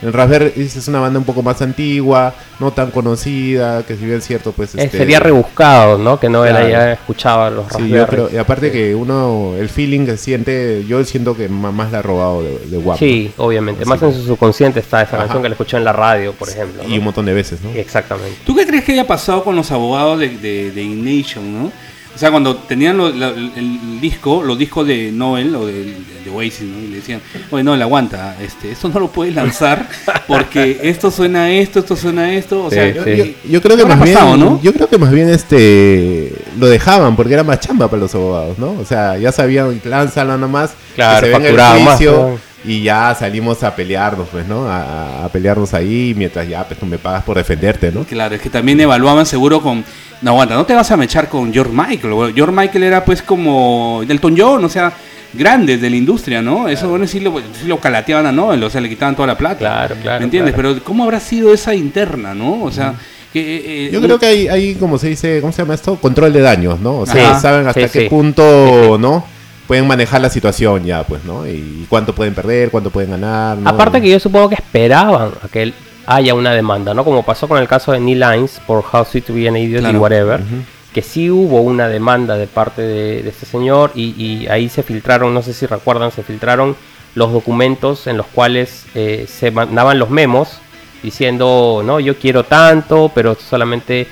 el Raspberry es una banda un poco más antigua, no tan conocida, que si bien es cierto, pues... Este, sería rebuscado, ¿no? Que no claro. ya escuchaba los Raspberry. y aparte que uno, el feeling que siente, yo siento que más la ha robado de, de Guapo. Sí, obviamente. más en su subconsciente está esa canción que la escuchó en la radio, por ejemplo. Y un montón de veces, ¿no? Exactamente. ¿Tú qué crees que haya pasado con los abogados de, de, de Ignation, no? O sea, cuando tenían el disco, los discos de Noel o de, de Oasis, ¿no? Y le decían, oye, Noel, aguanta, este, esto no lo puedes lanzar porque esto suena a esto, esto suena a esto. O sea, yo, creo que más bien, ¿no? yo creo que más bien este lo dejaban porque era más chamba para los abogados, ¿no? O sea, ya sabían, lánzalo nomás, claro, que se el juicio, y ya salimos a pelearnos, pues, ¿no? A, pelearnos ahí mientras ya, pues, tú me pagas por defenderte, ¿no? Claro, es que también evaluaban seguro con no, aguanta, no te vas a mechar con George Michael. George Michael era pues como Delton John, o sea, grandes de la industria, ¿no? Eso bueno sí lo, lo calateaban a Noel, o sea, le quitaban toda la plata. Claro, claro. ¿Me entiendes? Pero ¿cómo habrá sido esa interna, no? O sea... Que, eh, eh, Yo creo que hay, hay, como se dice, ¿cómo se llama esto? Control de daños, ¿no? O sea, saben hasta qué punto, ¿no? Pueden manejar la situación ya, pues, ¿no? Y cuánto pueden perder, cuánto pueden ganar. ¿no? Aparte que yo supongo que esperaban a que haya una demanda, ¿no? Como pasó con el caso de Neil Lines por How Sweet to Be an Idiot y whatever. Que sí hubo una demanda de parte de, este señor y, ahí se filtraron, no sé si recuerdan, se filtraron los documentos en los cuales eh, se mandaban los memos diciendo, no, yo quiero tanto, pero solamente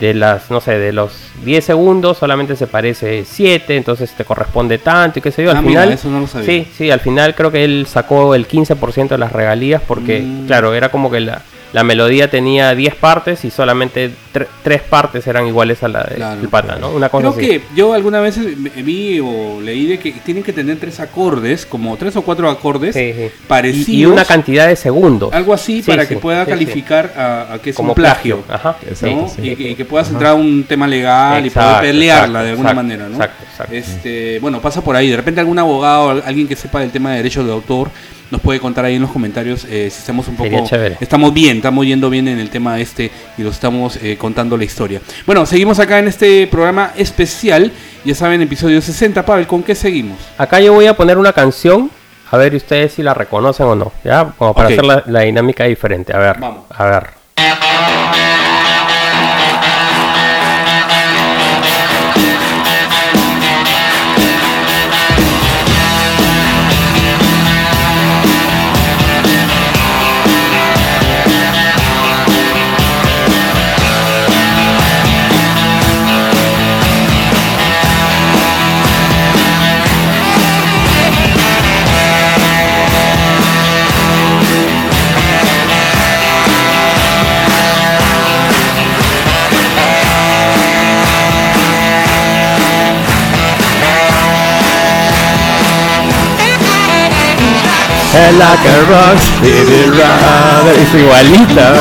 de las, no sé, de los 10 segundos solamente se parece 7, entonces te corresponde tanto y qué sé yo. Al ah, final, eso no lo sabía. Sí, sí, al final creo que él sacó el 15% de las regalías porque, mm. claro, era como que la, la melodía tenía 10 partes y solamente 3 partes eran iguales a la del pata, ¿no? Una cosa Creo que yo alguna vez vi o leí de que tienen que tener tres acordes, como tres o cuatro acordes parecidos. Y, una cantidad de segundos. Algo así para que pueda calificar a, que es como un plagio. Ajá. Y, que puedas entrar a un tema legal y poder pelearla de alguna manera, ¿no? Exacto, exacto. Este, bueno, pasa por ahí. De repente algún abogado, alguien que sepa del tema de derechos de autor, nos puede contar ahí en los comentarios eh, si estamos un poco estamos bien, estamos yendo bien en el tema este y lo estamos eh, contando la historia. Bueno, seguimos acá en este programa especial, ya saben, episodio 60, Pavel, ¿con qué seguimos? Acá yo voy a poner una canción, a ver ustedes si la reconocen o no, ya, como para hacer la, la, dinámica diferente. A ver, Vamos. a ver. Like a rock, es igualita.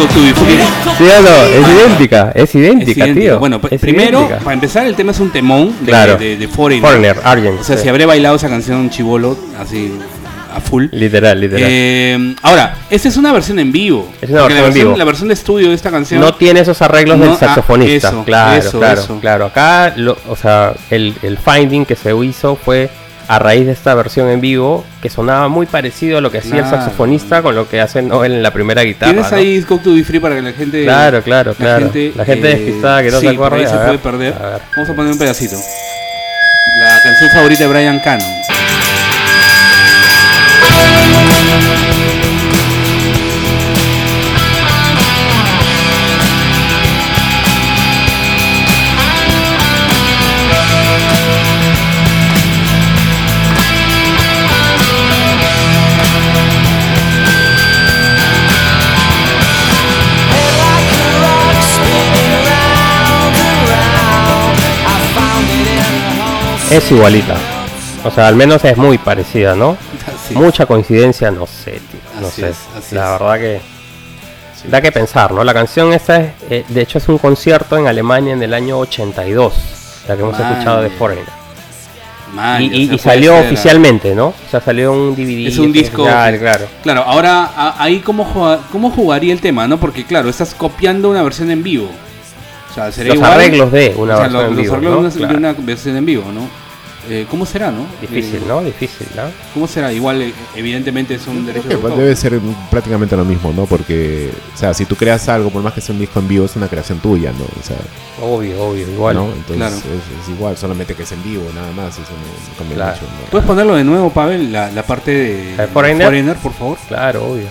Sí no, es idéntica, es idéntica, tío. Bueno, primero, para empezar, el tema es un temón de, claro. de, de, Foreigner. O sea, si habré bailado esa canción chivolo, así a full. Literal, literal. Eh, ahora, esta es una versión en vivo. Es una versión, la versión, en vivo. La versión de estudio de esta canción. No tiene esos arreglos del ah, saxofonista. claro, claro, claro. Acá, o sea, el, el finding que se hizo fue a raíz de esta versión en vivo que sonaba muy parecido a lo que hacía el saxofonista con lo que hace Noel en la primera guitarra. ¿Tienes ahí Scope to Be Free para que la gente. Claro, claro, la Gente, la gente eh, despistada que no se acuerda. se puede perder. Vamos a poner un pedacito. La canción favorita de Brian Cannon. Es igualita. O sea, al menos es muy parecida, ¿no? Mucha coincidencia, no sé, tío. No sé. la verdad que da que pensar, ¿no? La canción esta es, eh, de hecho es un concierto en Alemania en el año 82, la que hemos escuchado de Foreigner. y, salió oficialmente, ¿no? O sea, salió un DVD. Es un disco. Claro, claro. Claro, ahora ahí cómo, cómo jugaría el tema, ¿no? Porque claro, estás copiando una versión en vivo. O sea, sería los arreglos de una versión en vivo. Los arreglos de una versión en vivo, ¿no? Eh, ¿Cómo será, no? Difícil, ¿no? Difícil, ¿no? ¿Cómo será? Igual, eh, evidentemente es un derecho de autor. Debe ser prácticamente lo mismo, ¿no? Porque, o sea, si tú creas algo, por más que sea un disco en vivo, es una creación tuya, ¿no? O sea, obvio, obvio, igual. ¿no? Entonces es, igual, solamente que es en vivo, nada más. Eso no, mucho, ¿Puedes ponerlo de nuevo, Pavel, la, la parte de Foreigner, por favor? Claro, obvio.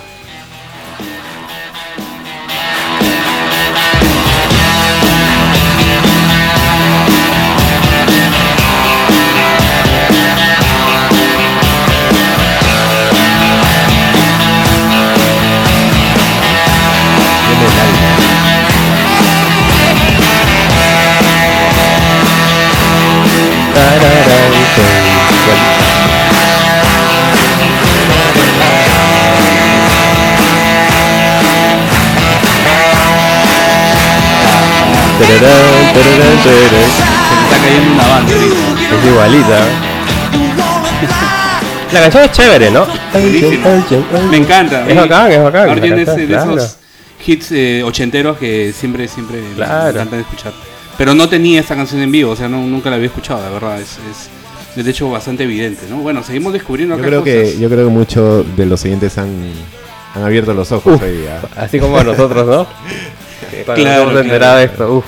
Se está cayendo una banda Es igualita. La canción es chévere, ¿no? Me encanta. Es bacán, es bacán. Arjen es de esos hits eh, ochenteros que siempre, siempre me encantan escuchar. Pero no tenía esta canción en vivo, o sea, no, nunca la había escuchado, la verdad. Es, es de hecho bastante evidente, ¿no? Bueno, seguimos descubriendo acá yo creo Que, yo creo que muchos de los siguientes han, han abierto los ojos hoy día. Así como nosotros, ¿no? claro, claro. esto, uf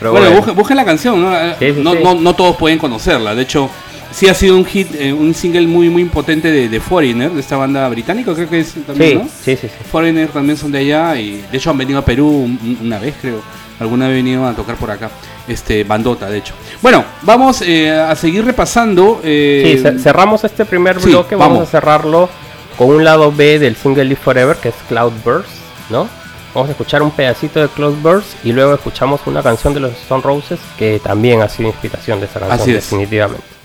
bueno, Busquen, la canción, ¿no? no, no, todos pueden conocerla. De hecho, sí ha sido un hit, eh, un single muy muy potente de, de, Foreigner, de esta banda británica, creo que es también, ¿no? Sí, sí, sí. Foreigner también son de allá y de hecho han venido a Perú una vez, creo. Alguna vez venido a tocar por acá. Este, bandota, de hecho. Bueno, vamos eh, a seguir repasando. Eh, sí, cerramos este primer bloque. Vamos. vamos. a cerrarlo con un lado B del single Live Forever, que es Cloudburst, ¿no? Vamos a escuchar un pedacito de Cloudburst y luego escuchamos una canción de los Stone Roses que también ha sido inspiración de esta canción, definitivamente.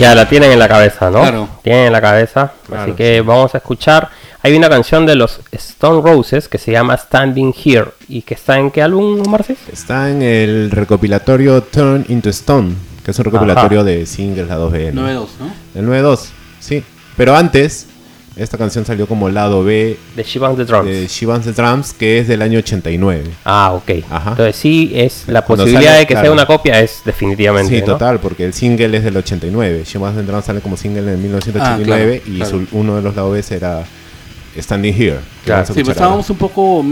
Ya la tienen en la cabeza, ¿no? Claro. Tienen en la cabeza. así que vamos a escuchar. Hay una canción de los Stone Roses que se llama Standing Here. ¿Y que está en qué álbum, Marcis? Está en el recopilatorio Turn into Stone, que es un recopilatorio de singles, la 2B. 9-2, ¿no? El 9-2, sí. Pero antes esta canción salió como lado B de She the Drums. De She the Drums, que es del año 89. Ah, ok. Entonces sí, es la posibilidad de que sea una copia es definitivamente. Sí, total, porque el single es del 89. She the Drums sale como single en 1989 ah, y uno de los lados B era Standing Here. Claro. Sí, pues estábamos un poco,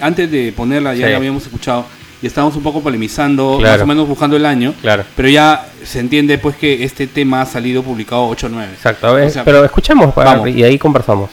antes de ponerla, ya la habíamos escuchado y estábamos un poco polemizando, más o menos buscando el año. Claro. Pero ya se entiende pues que este tema ha salido publicado 8-9. Exacto, pero escuchemos para, y ahí conversamos.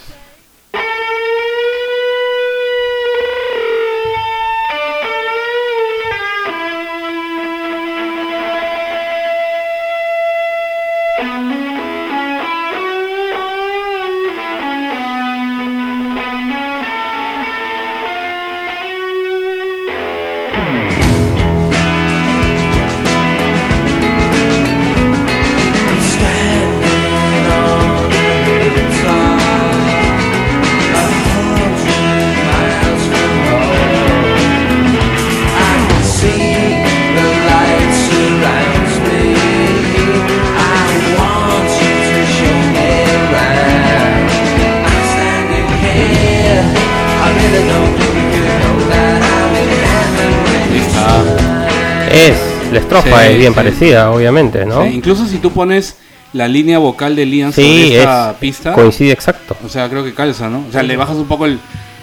La estrofa es bien parecida, obviamente, ¿no? incluso si tú pones la línea vocal de Liam sobre esta pista. Coincide exacto. O sea, creo que calza, ¿no? O sea, le bajas un poco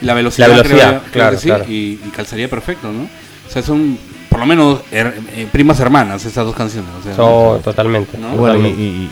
la velocidad, claro, y, calzaría perfecto, ¿no? O sea, son por lo menos eh, primas hermanas estas dos canciones. O totalmente. Y,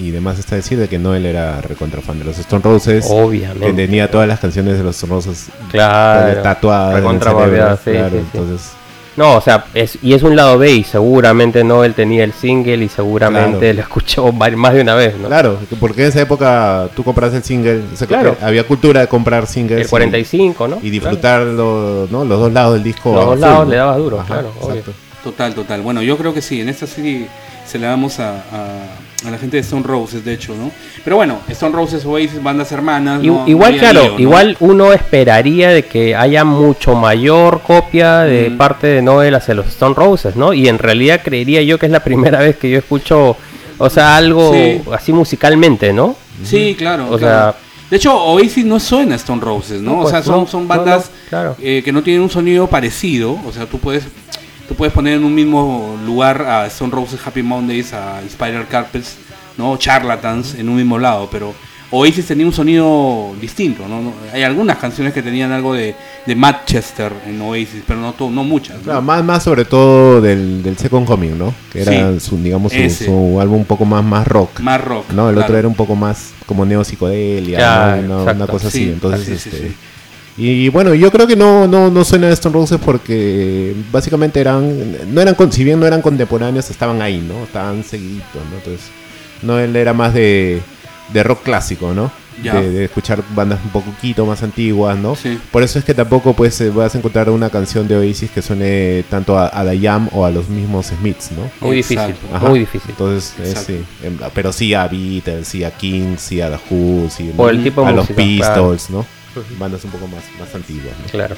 y, demás está decir de que Noel era recontra fan de los Stone Roses. Obviamente. Que tenía todas las canciones de los Stone Roses claro, tatuadas. Recontra claro, entonces no, o sea, es, y es un lado B y seguramente no él tenía el single y seguramente lo escuchó más de una vez, ¿no? Claro, porque en esa época tú compras el single, claro. había cultura de comprar singles. El 45, ¿no? Y disfrutarlo, ¿no? Los dos lados del disco. Los dos lados le dabas duro, claro. Total, total. Bueno, yo creo que sí, en esta sí se le damos a, a, la gente de Stone Roses, de hecho, ¿no? Pero bueno, Stone Roses, Oasis, bandas hermanas. igual, claro, igual uno esperaría de que haya mucho mayor copia de parte de Noel hacia los Stone Roses, ¿no? Y en realidad creería yo que es la primera vez que yo escucho, o sea, algo así musicalmente, ¿no? Sí, claro. O sea. De hecho, Oasis no suena a Stone Roses, ¿no? o sea, pues son, son bandas eh, que no tienen un sonido parecido. O sea, tú puedes Tú puedes poner en un mismo lugar a Stone Roses Happy Mondays, a Spider Carpets, ¿no? Charlatans en un mismo lado, pero Oasis tenía un sonido distinto, ¿no? Hay algunas canciones que tenían algo de, de Manchester en Oasis, pero no, todo, no muchas. más, más sobre todo del, del Second Coming, ¿no? Que era su, digamos, su, álbum un poco más, más rock. Más rock. ¿no? El otro era un poco más como neo psicodelia, una, cosa así. Entonces, este, y bueno, yo creo que no, no, no suena a Stone Roses porque básicamente eran, no eran, si bien no eran contemporáneos, estaban ahí, ¿no? Estaban seguidos, ¿no? Entonces, no, él era más de, de rock clásico, ¿no? De, escuchar bandas un poquito más antiguas, ¿no? Sí. Por eso es que tampoco pues eh, vas a encontrar una canción de Oasis que suene tanto a, a The Jam o a los mismos Smiths, ¿no? Muy difícil, muy difícil. Entonces, eh, sí, em, pero sí a Beatles, sí a Kings, sí a The Who, sí el tipo a los Pistols, ¿no? Bandas un poco más, más antiguas. Claro.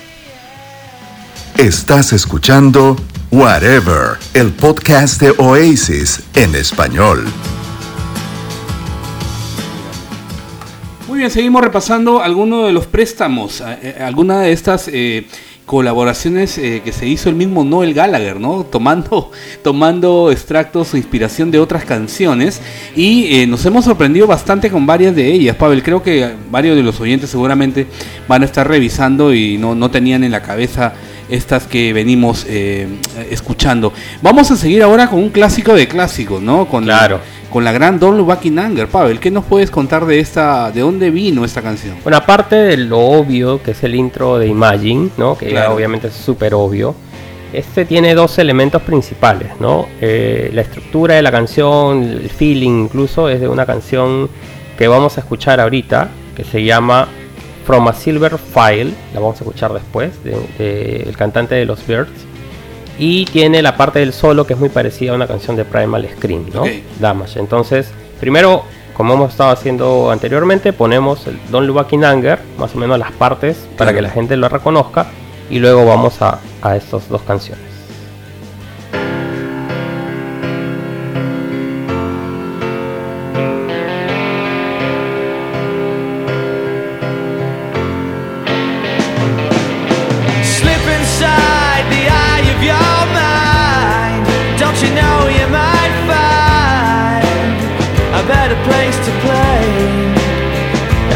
Estás escuchando Whatever, el podcast de Oasis en español. Muy bien, seguimos repasando algunos de los préstamos, eh, eh, alguna de estas eh, colaboraciones eh, que se hizo el mismo Noel Gallagher, ¿no? Tomando, tomando extractos o inspiración de otras canciones y eh, nos hemos sorprendido bastante con varias de ellas, Pavel. Creo que varios de los oyentes seguramente van a estar revisando y no, no tenían en la cabeza estas que venimos eh, escuchando. Vamos a seguir ahora con un clásico de clásicos, ¿no? Con claro con la gran Don Anger. Pavel, ¿qué nos puedes contar de esta, de dónde vino esta canción? Bueno, aparte de lo obvio que es el intro de Imagine, ¿no? Que obviamente es súper obvio. Este tiene dos elementos principales, ¿no? Eh, la estructura de la canción, el feeling incluso, es de una canción que vamos a escuchar ahorita, que se llama From a Silver File, la vamos a escuchar después, del cantante de los Birds y tiene la parte del solo que es muy parecida a una canción de Primal Scream, ¿no? Damage. Entonces, primero, como hemos estado haciendo anteriormente, ponemos el Don't Look in Anger, más o menos las partes, para que la gente lo reconozca, y luego vamos a, a estas dos canciones.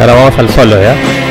Ahora vamos al solo, ¿ya?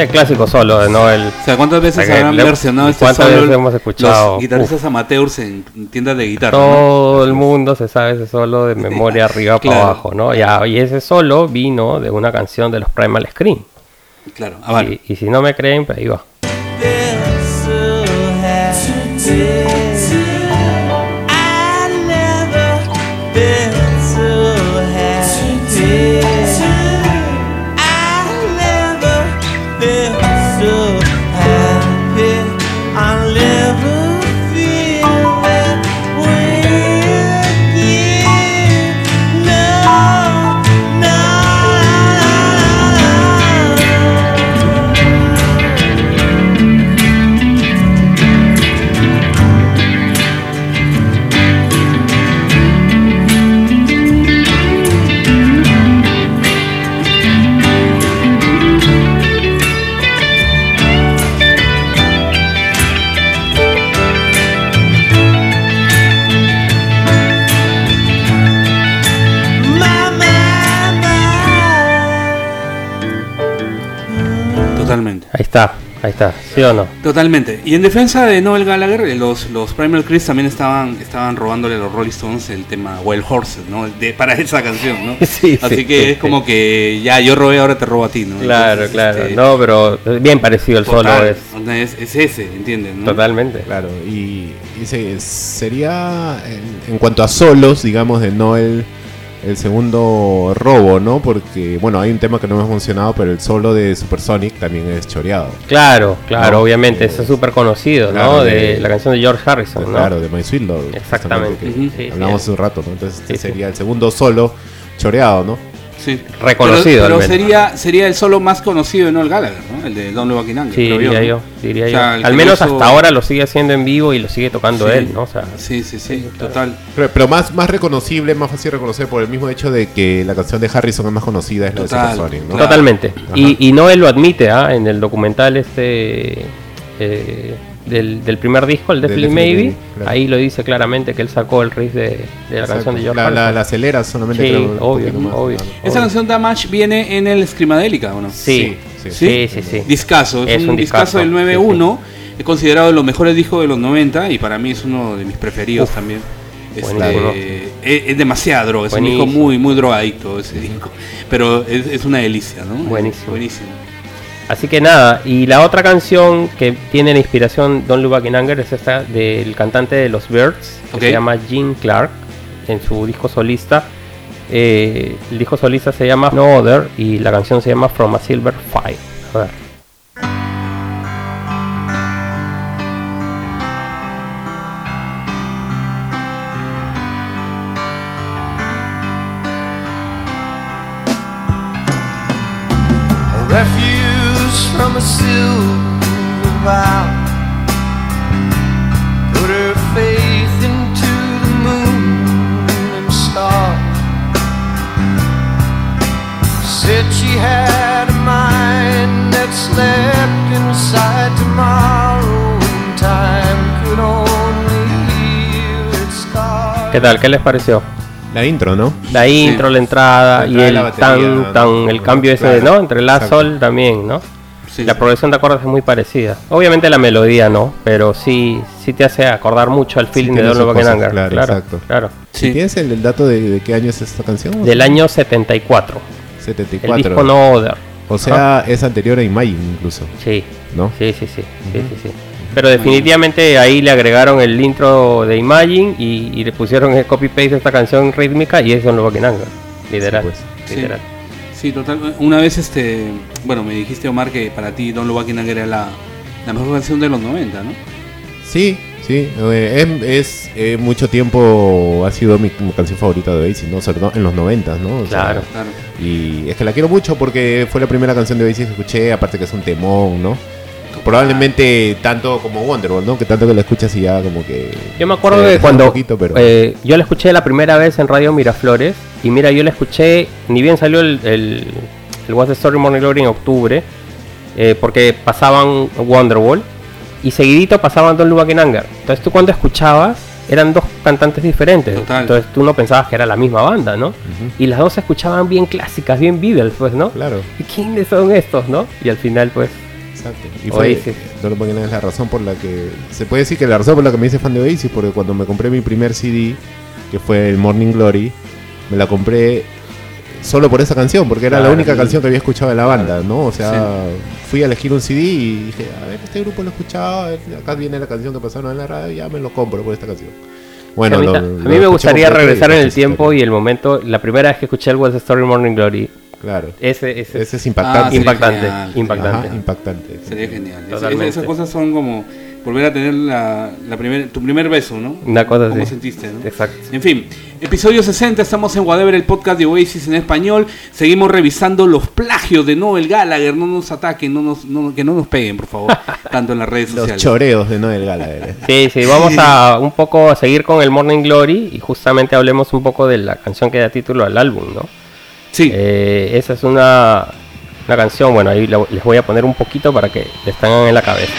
El clásico solo de Noel. O sea, ¿cuántas veces se habrán versionado este solo? hemos escuchado? Los guitarristas amateurs en tiendas de guitarra. Todo el mundo se sabe ese solo de memoria arriba para abajo, ¿no? Ya, y ese solo vino de una canción de los Primal Screen. Claro, ah, y, y, si no me creen, pues ahí va. Ahí está. Ahí está, ¿sí o no? Totalmente. Y en defensa de Noel Gallagher, eh, los, los Primal Chris también estaban, estaban robándole a los Rolling Stones el tema Wild Horses, ¿no? De, para esa canción, ¿no? sí, Así que es como que ya yo robé, ahora te robo a ti, ¿no? Claro, claro. Este, no, pero bien parecido el solo es. es. ese, ¿entiendes? Totalmente. Claro, y, sería en, en, cuanto a solos, digamos, de Noel el segundo robo, ¿no? Porque, bueno, hay un tema que no hemos mencionado, pero el solo de Supersonic también es choreado. Claro, claro, obviamente, eso es súper conocido, ¿no? De, la canción de George Harrison, ¿no? Claro, de My Sweet Lord. Exactamente. hablamos hace un rato, ¿no? Entonces este sería el segundo solo choreado, ¿no? Sí. Reconocido. Pero, sería, sería el solo más conocido de Noel Gallagher, ¿no? El de Don Lucky Sí, diría yo. Diría yo. Al menos hasta ahora lo sigue haciendo en vivo y lo sigue tocando él, ¿no? O sea, sí, sí, sí, total. Pero, más, más reconocible, más fácil de reconocer por el mismo hecho de que la canción de Harrison es más conocida, es la de ¿no? Totalmente. Y, y Noel lo admite, ¿ah? En el documental este... Eh, del, del primer disco, el Definitely Maybe, ahí lo dice claramente que él sacó el riff de, de la canción de George La, la, la acelera solamente. Sí, obvio, obvio. Esa canción Damage viene en el Scrimadélica, ¿o no? Sí, sí, sí. sí, sí, Discaso, es, un, discazo, del 9-1. Es considerado de los mejores discos de los 90 y para mí es uno de mis preferidos también. Este, es, demasiado droga, es un disco muy, muy drogadicto ese disco. Pero es, es una delicia, ¿no? Buenísimo. Buenísimo. Así que nada, y la otra canción que tiene la inspiración Don't Look Back in Anger es esta del cantante de los Birds, que se llama Gene Clark, en su disco solista. Eh, el disco solista se llama No Other y la canción se llama From a Silver Fire. A ver. ¿Qué tal? ¿Qué les pareció? La intro, ¿no? La intro, la entrada y el tan, tan, el cambio ese, ¿no? Entre la sol también, ¿no? La progresión de acordes es muy parecida. Obviamente la melodía no, pero sí, sí te hace acordar mucho al feeling de Don Buckenanger. Claro, claro, exacto. Claro. ¿Tienes el, dato de, qué año es esta canción? Del año 74. 74. El disco No Other. O sea, es anterior a Imagine incluso. Sí. ¿No? Sí, sí, sí. sí, sí, sí. Pero definitivamente ahí le agregaron el intro de Imagine y, le pusieron el copy-paste de esta canción rítmica y es Don Buckenanger. Literal. Pues. literal. Sí, total. Una vez, este, bueno, me dijiste, Omar, que para ti Don Lubakinan era la, la mejor canción de los 90, ¿no? Sí, sí. Eh, es, eh, mucho tiempo ha sido mi, canción favorita de Oasis, ¿no? Sobre todo en los 90, ¿no? claro, claro. Y es que la quiero mucho porque fue la primera canción de Oasis que escuché, aparte que es un temón, ¿no? Probablemente tanto como Wonderwall, ¿no? Que tanto que la escuchas y ya como que... Yo me acuerdo de cuando eh, yo la escuché la primera vez en Radio Miraflores y mira, yo la escuché, ni bien salió el, el, el What's the Story Morning Glory en octubre, eh, porque pasaban Wonderwall y seguidito pasaban Don Luba Anger. Entonces tú cuando escuchabas eran dos cantantes diferentes. Entonces tú no pensabas que era la misma banda, ¿no? Y las dos se escuchaban bien clásicas, bien Beatles, pues, ¿no? Claro. ¿Y quiénes son estos, no? Y al final, pues, Exacto. Y fue es la razón por la que. Se puede decir que la razón por la que me hice fan de Oasis, porque cuando me compré mi primer CD, que fue el Morning Glory, me la compré solo por esa canción, porque era la única canción que había escuchado de la banda, ¿no? O sea, fui a elegir un CD y dije, a ver, este grupo lo he escuchado, acá viene la canción que pasaron en la radio, ya me lo compro por esta canción. Bueno, a mí, me gustaría regresar en el tiempo y el momento, la primera vez que escuché el Was Story Morning Glory, Claro. Ese, ese, es impactante. Ah, impactante. impactante. impactante. Sería genial. esas cosas son como volver a tener la, la primer, tu primer beso, ¿no? Una cosa ¿Cómo sentiste, no? Exacto. En fin, episodio 60, estamos en Whatever, el podcast de Oasis en español. Seguimos revisando los plagios de Noel Gallagher. No nos ataquen, no nos, que no nos peguen, por favor, tanto en las redes sociales. Los choreos de Noel Gallagher. Sí, sí, vamos a un poco a seguir con el Morning Glory y justamente hablemos un poco de la canción que da título al álbum, ¿no? Sí. Eh, esa es una, una canción, bueno, ahí les voy a poner un poquito para que les tengan en la cabeza.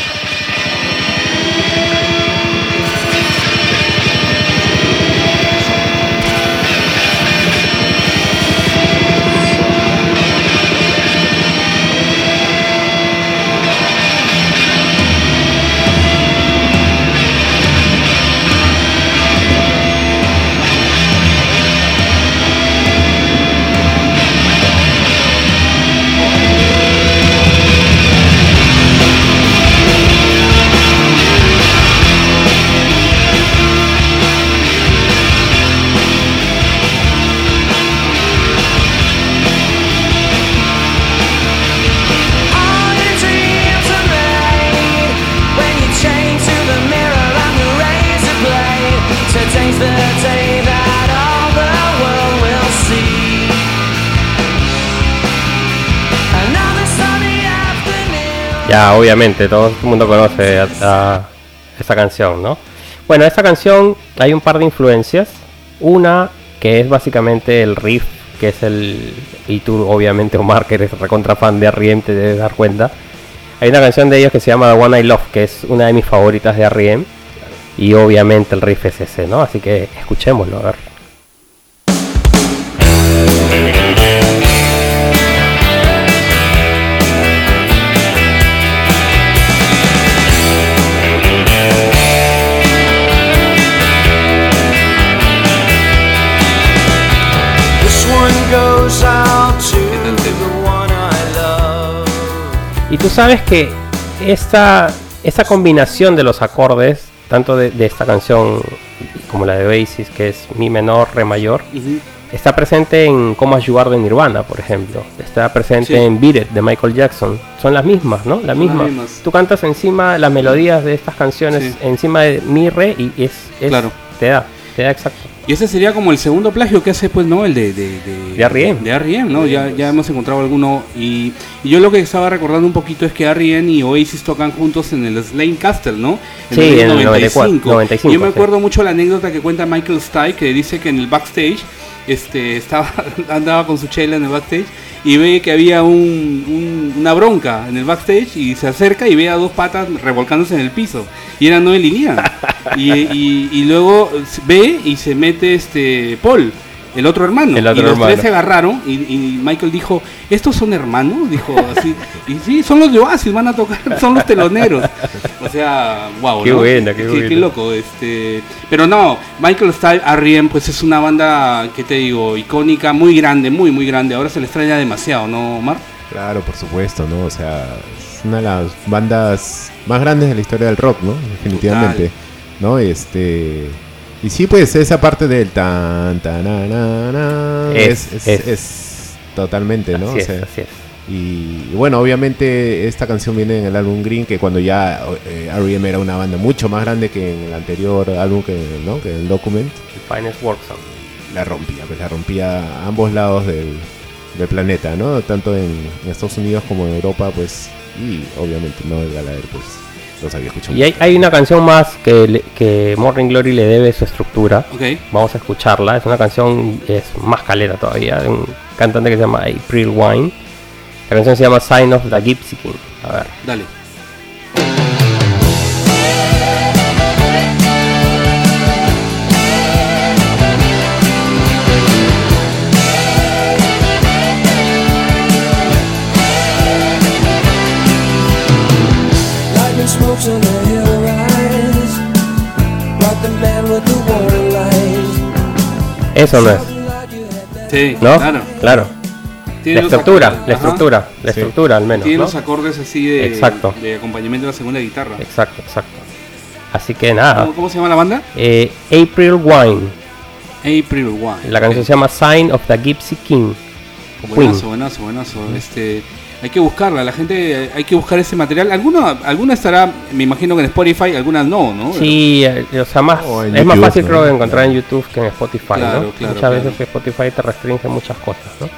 Ya, obviamente, todo el mundo conoce a, esta canción, ¿no? Bueno, esta canción hay un par de influencias. Una que es básicamente el riff, que es el. Y tú, obviamente, Omar, que eres recontra fan de R.E.M., te debes dar cuenta. Hay una canción de ellos que se llama One I Love, que es una de mis favoritas de R.E.M. Y obviamente el riff es ese, ¿no? Así que escuchémoslo, a ver. Y tú sabes que esta, esta combinación de los acordes, tanto de, esta canción como la de Oasis, que es Mi menor, Re mayor, está presente en Cómo ayudar de Nirvana, por ejemplo. Está presente en Beat It de Michael Jackson. Son las mismas, ¿no? Las mismas. Tú cantas encima las melodías de estas canciones, encima de Mi Re, y es, claro. te da, exacto. Y ese sería como el segundo plagio que hace, pues, ¿no? El de... De, de, de R.E.M. De R.E.M., ¿no? Ya, ya hemos encontrado alguno. Y, yo lo que estaba recordando un poquito es que R.E.M. y Oasis tocan juntos en el Slane Castle, ¿no? En sí, el en el 95. yo me acuerdo mucho la anécdota que cuenta Michael Stipe, que dice que en el backstage este, estaba, andaba con su chela en el backstage y ve que había una bronca en el backstage y se acerca y ve a dos patas revolcándose en el piso. Y era Noel y y, y, luego ve y se mete este Paul el otro hermano. y los tres se agarraron y, Michael dijo, ¿estos son hermanos? Dijo así. y sí, son los de Oasis, van a tocar, son los teloneros. O sea, wow. Qué buena, qué, qué, qué, loco. Este, pero no, Michael Style, R.E.M., pues es una banda, ¿qué te digo? Icónica, muy grande, muy, muy grande. Ahora se le extraña demasiado, ¿no, Omar? Claro, por supuesto, ¿no? O sea, es una de las bandas más grandes de la historia del rock, ¿no? Definitivamente. ¿No? Este y sí, pues esa parte del tan, tan, na, es, es, es, totalmente, ¿no? Así es, así es. Y, bueno, obviamente esta canción viene en el álbum Green, que cuando ya eh, R.E.M. era una banda mucho más grande que en el anterior álbum, que, ¿no? que el Document. El Finest Work La rompía, pues la rompía a ambos lados del, del planeta, ¿no? Tanto en, Estados Unidos como en Europa, pues, y obviamente no el Galader, pues y hay, una canción más que, que Morning Glory le debe su estructura. Vamos a escucharla. Es una canción, es más calera todavía, de un cantante que se llama April Wine. La canción se llama Sign of the Gypsy King. A ver. Dale. Eso no es. Sí, ¿No? claro. Claro. La estructura, la estructura, la estructura al menos. Tiene los acordes así de, exacto. de acompañamiento de la segunda guitarra. Exacto, exacto. Así que nada. ¿Cómo, se llama la banda? Eh, April Wine. April Wine. La canción se llama Sign of the Gypsy King. Buenazo, buenazo, buenazo. Este, hay que buscarla, la gente hay que buscar ese material. Alguna, alguna estará, me imagino que en Spotify, algunas no, ¿no? Sí, eh, o sea, más, es más fácil creo encontrar en YouTube que en Spotify, ¿no? muchas veces Spotify te restringe muchas cosas, ¿no?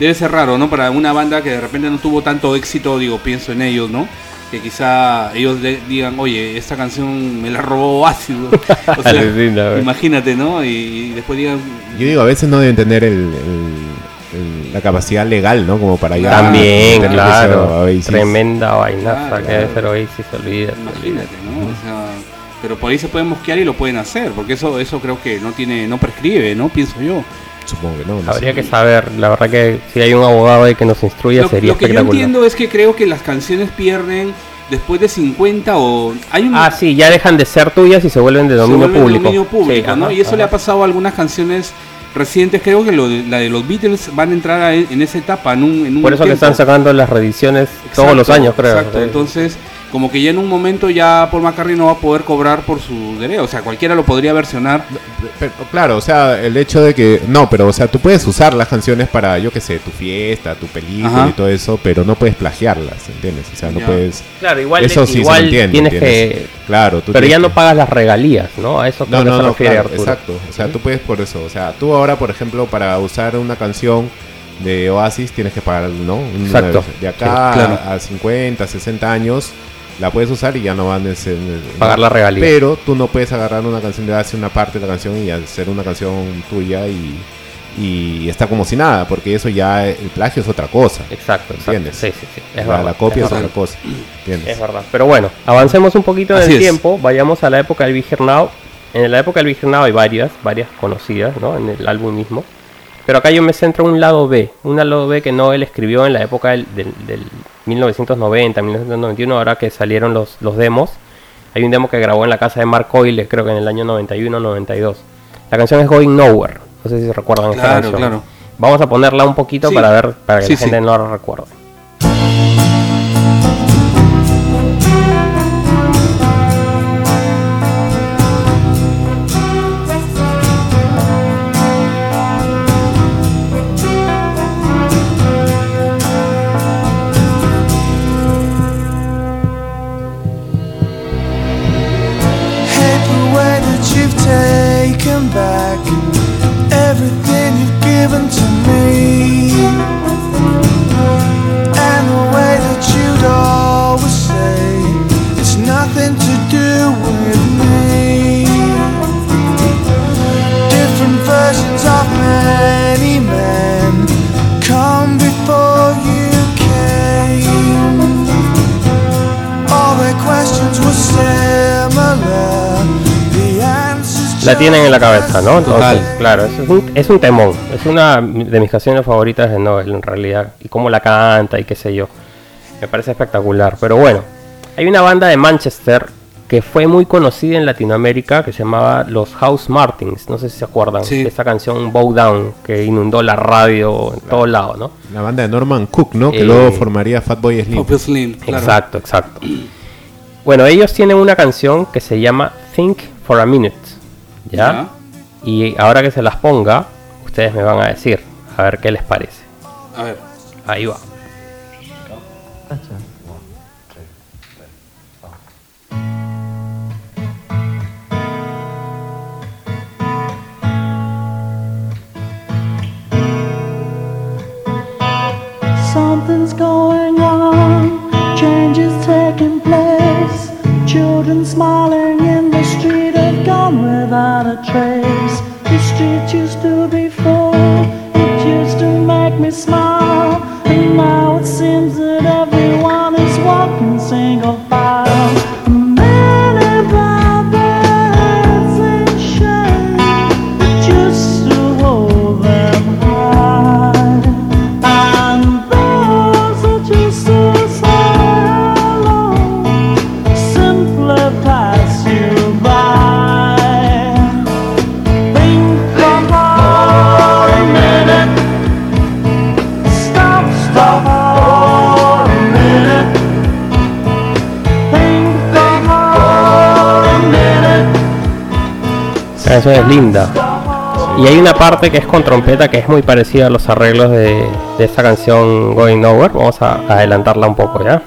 Debe ser raro, ¿no? Para una banda que de repente no tuvo tanto éxito, digo, pienso en ellos, ¿no? que quizá ellos digan, oye, esta canción me la robó ácido. O sea, imagínate, ¿no? Y, después digan... Yo digo, a veces no deben tener el la capacidad legal, ¿no? Como para ya También, claro. Tremenda vainaza que debe ser Oasis, olvida. Imagínate, ¿no? O sea, pero por ahí se pueden mosquear y lo pueden hacer, porque eso eso creo que no tiene no prescribe, ¿no? Pienso yo. Supongo que no. Habría que saber, la verdad que si hay un abogado ahí que nos instruya sería Lo que yo entiendo es que creo que las canciones pierden después de 50 o hay Ah, sí, ya dejan de ser tuyas y se vuelven de dominio público. dominio público, ¿no? y eso le ha pasado a algunas canciones recientes, creo que lo de, la de los Beatles van a entrar en esa etapa. En un, en un Por eso que están sacando las reediciones todos los años, creo. Exacto, entonces como que ya en un momento ya Paul McCartney no va a poder cobrar por su derecho, o sea, cualquiera lo podría versionar. claro, o sea, el hecho de que no, pero o sea, tú puedes usar las canciones para yo qué sé, tu fiesta, tu película y todo eso, pero no puedes plagiarlas, ¿entiendes? O sea, no puedes Claro, igual eso sí igual tienes que Claro, tú pero ya no pagas las regalías, ¿no? A eso no, no, se refiere Exacto, o sea, tú puedes por eso, o sea, tú ahora, por ejemplo, para usar una canción de Oasis tienes que pagar, ¿no? Exacto. De acá a 50, 60 años la puedes usar y ya no van a pagar la regalía. Pero tú no puedes agarrar una canción de Oasis, una parte de la canción y hacer una canción tuya y, y está como si nada, porque eso ya el plagio es otra cosa. Exacto, ¿entiendes? Sí, sí, sí. Es la, la copia es, otra cosa. ¿entiendes? Es verdad. Pero bueno, avancemos un poquito en el tiempo, vayamos a la época del Now. En la época del Now hay varias, varias conocidas, ¿no? En el álbum mismo. Pero acá yo me centro en un lado B, un lado B que Noel escribió en la época del, 1990, 1991, ahora que salieron los, los demos. Hay un demo que grabó en la casa de Mark Coyle, creo que en el año 91-92. La canción es Going Nowhere, no sé si recuerdan esta canción. Claro. Vamos a ponerla un poquito para ver, para que la gente no la recuerde. taken back everything you've given to me. And the way that you'd always say it's nothing to do with la tienen en la cabeza, ¿no? claro, es un, es un temón. Es una de mis canciones favoritas de Noel, en realidad. Y cómo la canta y qué sé yo. Me parece espectacular. Pero bueno, hay una banda de Manchester que fue muy conocida en Latinoamérica que se llamaba Los House Martins. No sé si se acuerdan de esa canción Bow Down que inundó la radio en todos lados, ¿no? La banda de Norman Cook, ¿no? Que luego eh, formaría Fatboy Slim. Slim Exacto, exacto. Bueno, ellos tienen una canción que se llama Think for a Minute. ¿Ya? Y ahora que se las ponga, ustedes me van a decir, a ver qué les parece. A ver. Ahí va. Something's going on, change is taking place, children smiling in the gone without a trace. The street used to be full, Es linda. Y hay una parte que es con trompeta que es muy parecida a los arreglos de, de esta canción Going Nowhere. Vamos a adelantarla un poco, ¿ya?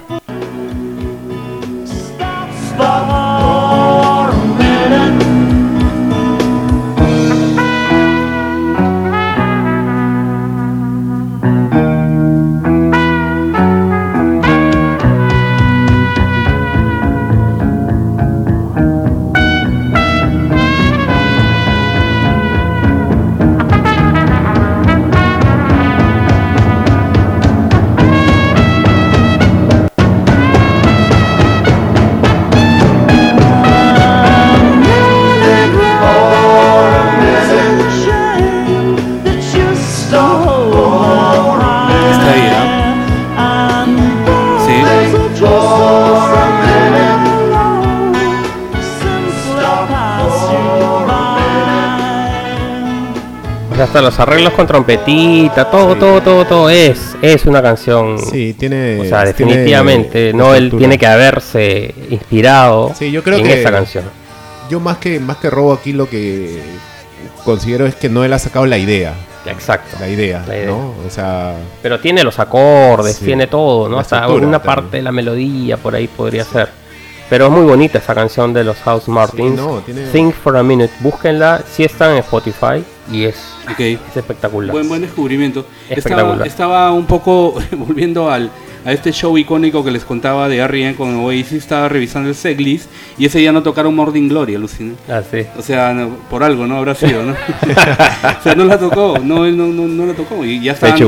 Hasta los arreglos con trompetita, todo, todo, todo, todo es, es una canción. Sí, tiene. O sea, definitivamente, no él tiene que haberse inspirado sí, yo creo en esa canción. Yo más que más que robo aquí lo que considero es que no él ha sacado la idea. Exacto. La idea, ¿no? O sea. Pero tiene los acordes, tiene todo, ¿no? Hasta una parte de la melodía por ahí podría ser. Pero es muy bonita esa canción de los House Martins. Think for a Minute. Búsquenla. Si están en Spotify y es, espectacular. Buen, buen descubrimiento. Estaba, estaba un poco volviendo al, a este show icónico que les contaba de R.E.M. con Oasis, estaba revisando el setlist y ese día no tocaron Morning Glory, alucina. Ah, sí. O sea, por algo, ¿no? Habrá sido, ¿no? o sea, no la tocó, no, no, no, no la tocó. Y ya estaban, ya,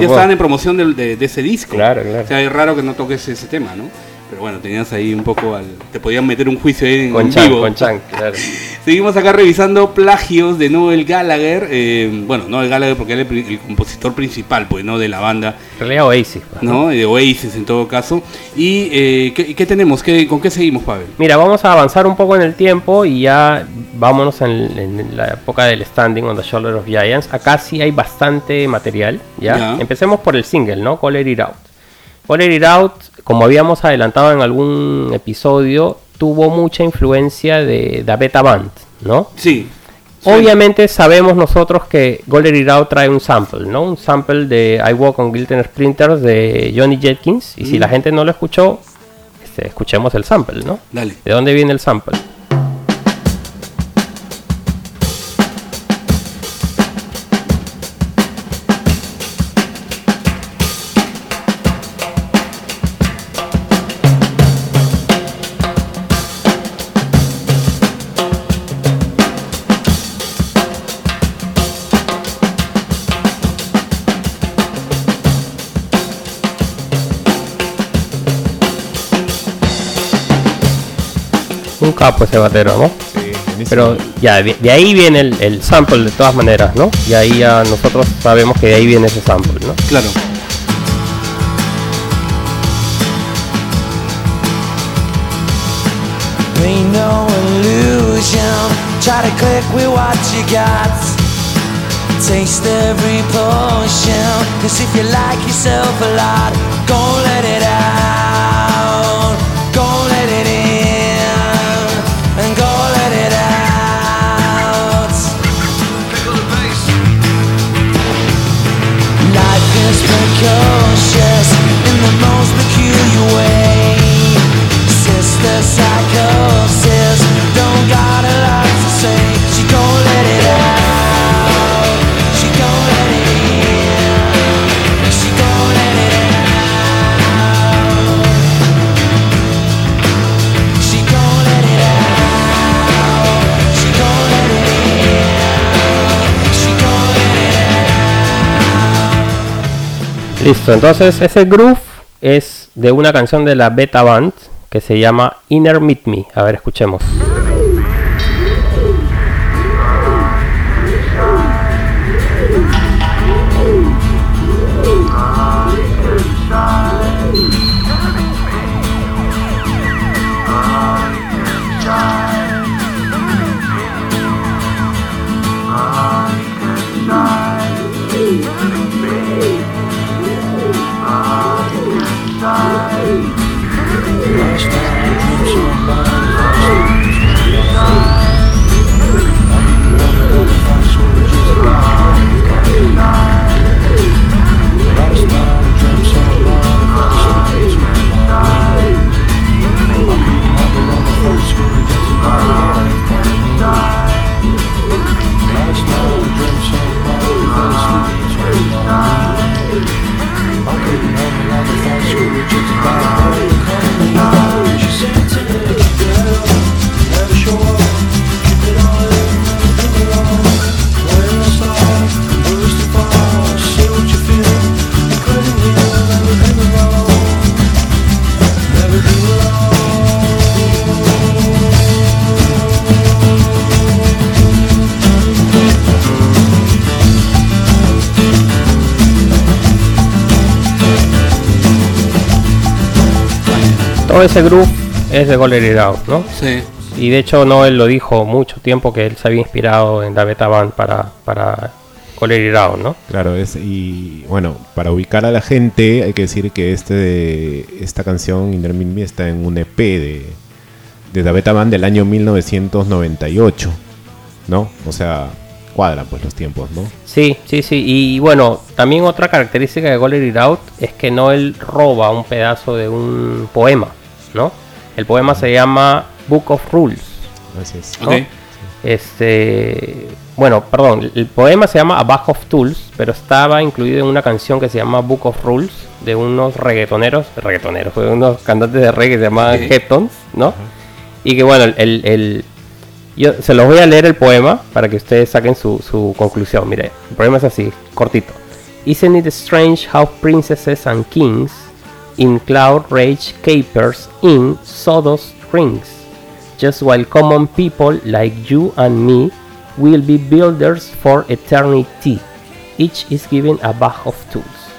estaban en promoción de, de, ese disco. Claro, claro. O sea, es raro que no toques ese tema, ¿no? Pero bueno, tenías ahí un poco al. Te podían meter un juicio ahí en, con vivo. Con Chan, claro. Seguimos acá revisando plagios de Noel Gallagher. Eh, bueno, Noel Gallagher porque él es el, compositor principal, pues, ¿no? De la banda. En realidad Oasis. Pues, ¿no? De Oasis en todo caso. ¿Y eh, ¿qué, tenemos? ¿Qué, ¿Con qué seguimos, Pavel? Mira, vamos a avanzar un poco en el tiempo y ya vámonos en, la época del Standing on the Shoulder of Giants. Acá sí hay bastante material, ¿ya? Empecemos por el single, ¿no? Call It Out. Call It Out como habíamos adelantado en algún episodio, tuvo mucha influencia de la Beta Band, ¿no? Sí. Obviamente sabemos nosotros que Golden It trae un sample, ¿no? Un sample de I Walk on Guilty Sprinters de Johnny Jenkins. Y si la gente no lo escuchó, este, escuchemos el sample, ¿no? Dale. ¿De dónde viene el sample? Un capo ese batero, ¿no? Sí, Pero ya, de, ahí viene el, sample de todas maneras, ¿no? Y ahí ya nosotros sabemos que de ahí viene ese sample, ¿no? Claro. no illusion. Try to click with what you got. Taste every potion. Cause if you like yourself a lot, go let it out. Precocious in the most peculiar way. Sister psychosis, don't got a lot to say. Listo, entonces ese groove es de una canción de la Beta Band que se llama Inner Meet Me. A ver, escuchemos. Ese grupo es de Golden It Out, ¿no? Sí. Y de hecho Noel lo dijo mucho tiempo que él se había inspirado en la beta band para, para Golden It Out, ¿no? Claro, es, y bueno, para ubicar a la gente hay que decir que este esta canción Intermin está en un EP de, de la beta band del año 1998, ¿no? O sea, cuadran pues los tiempos, ¿no? Sí, sí, sí. Y bueno, también otra característica de Golden It Out es que Noel roba un pedazo de un poema. El poema se llama Book of Rules. Así es. Este, bueno, perdón, el poema se llama A Bag of Tools, pero estaba incluido en una canción que se llama Book of Rules de unos reggaetoneros, reggaetoneros, unos cantantes de reggae que se llamaban Heptons, ¿no? Y que bueno, el, el, yo se los voy a leer el poema para que ustedes saquen su, su conclusión. Mire, el poema es así, cortito. Isn't it strange how princesses and kings in cloud rage capers in sawdust rings, just while common people like you and me will be builders for eternity. Each is given a bag of tools,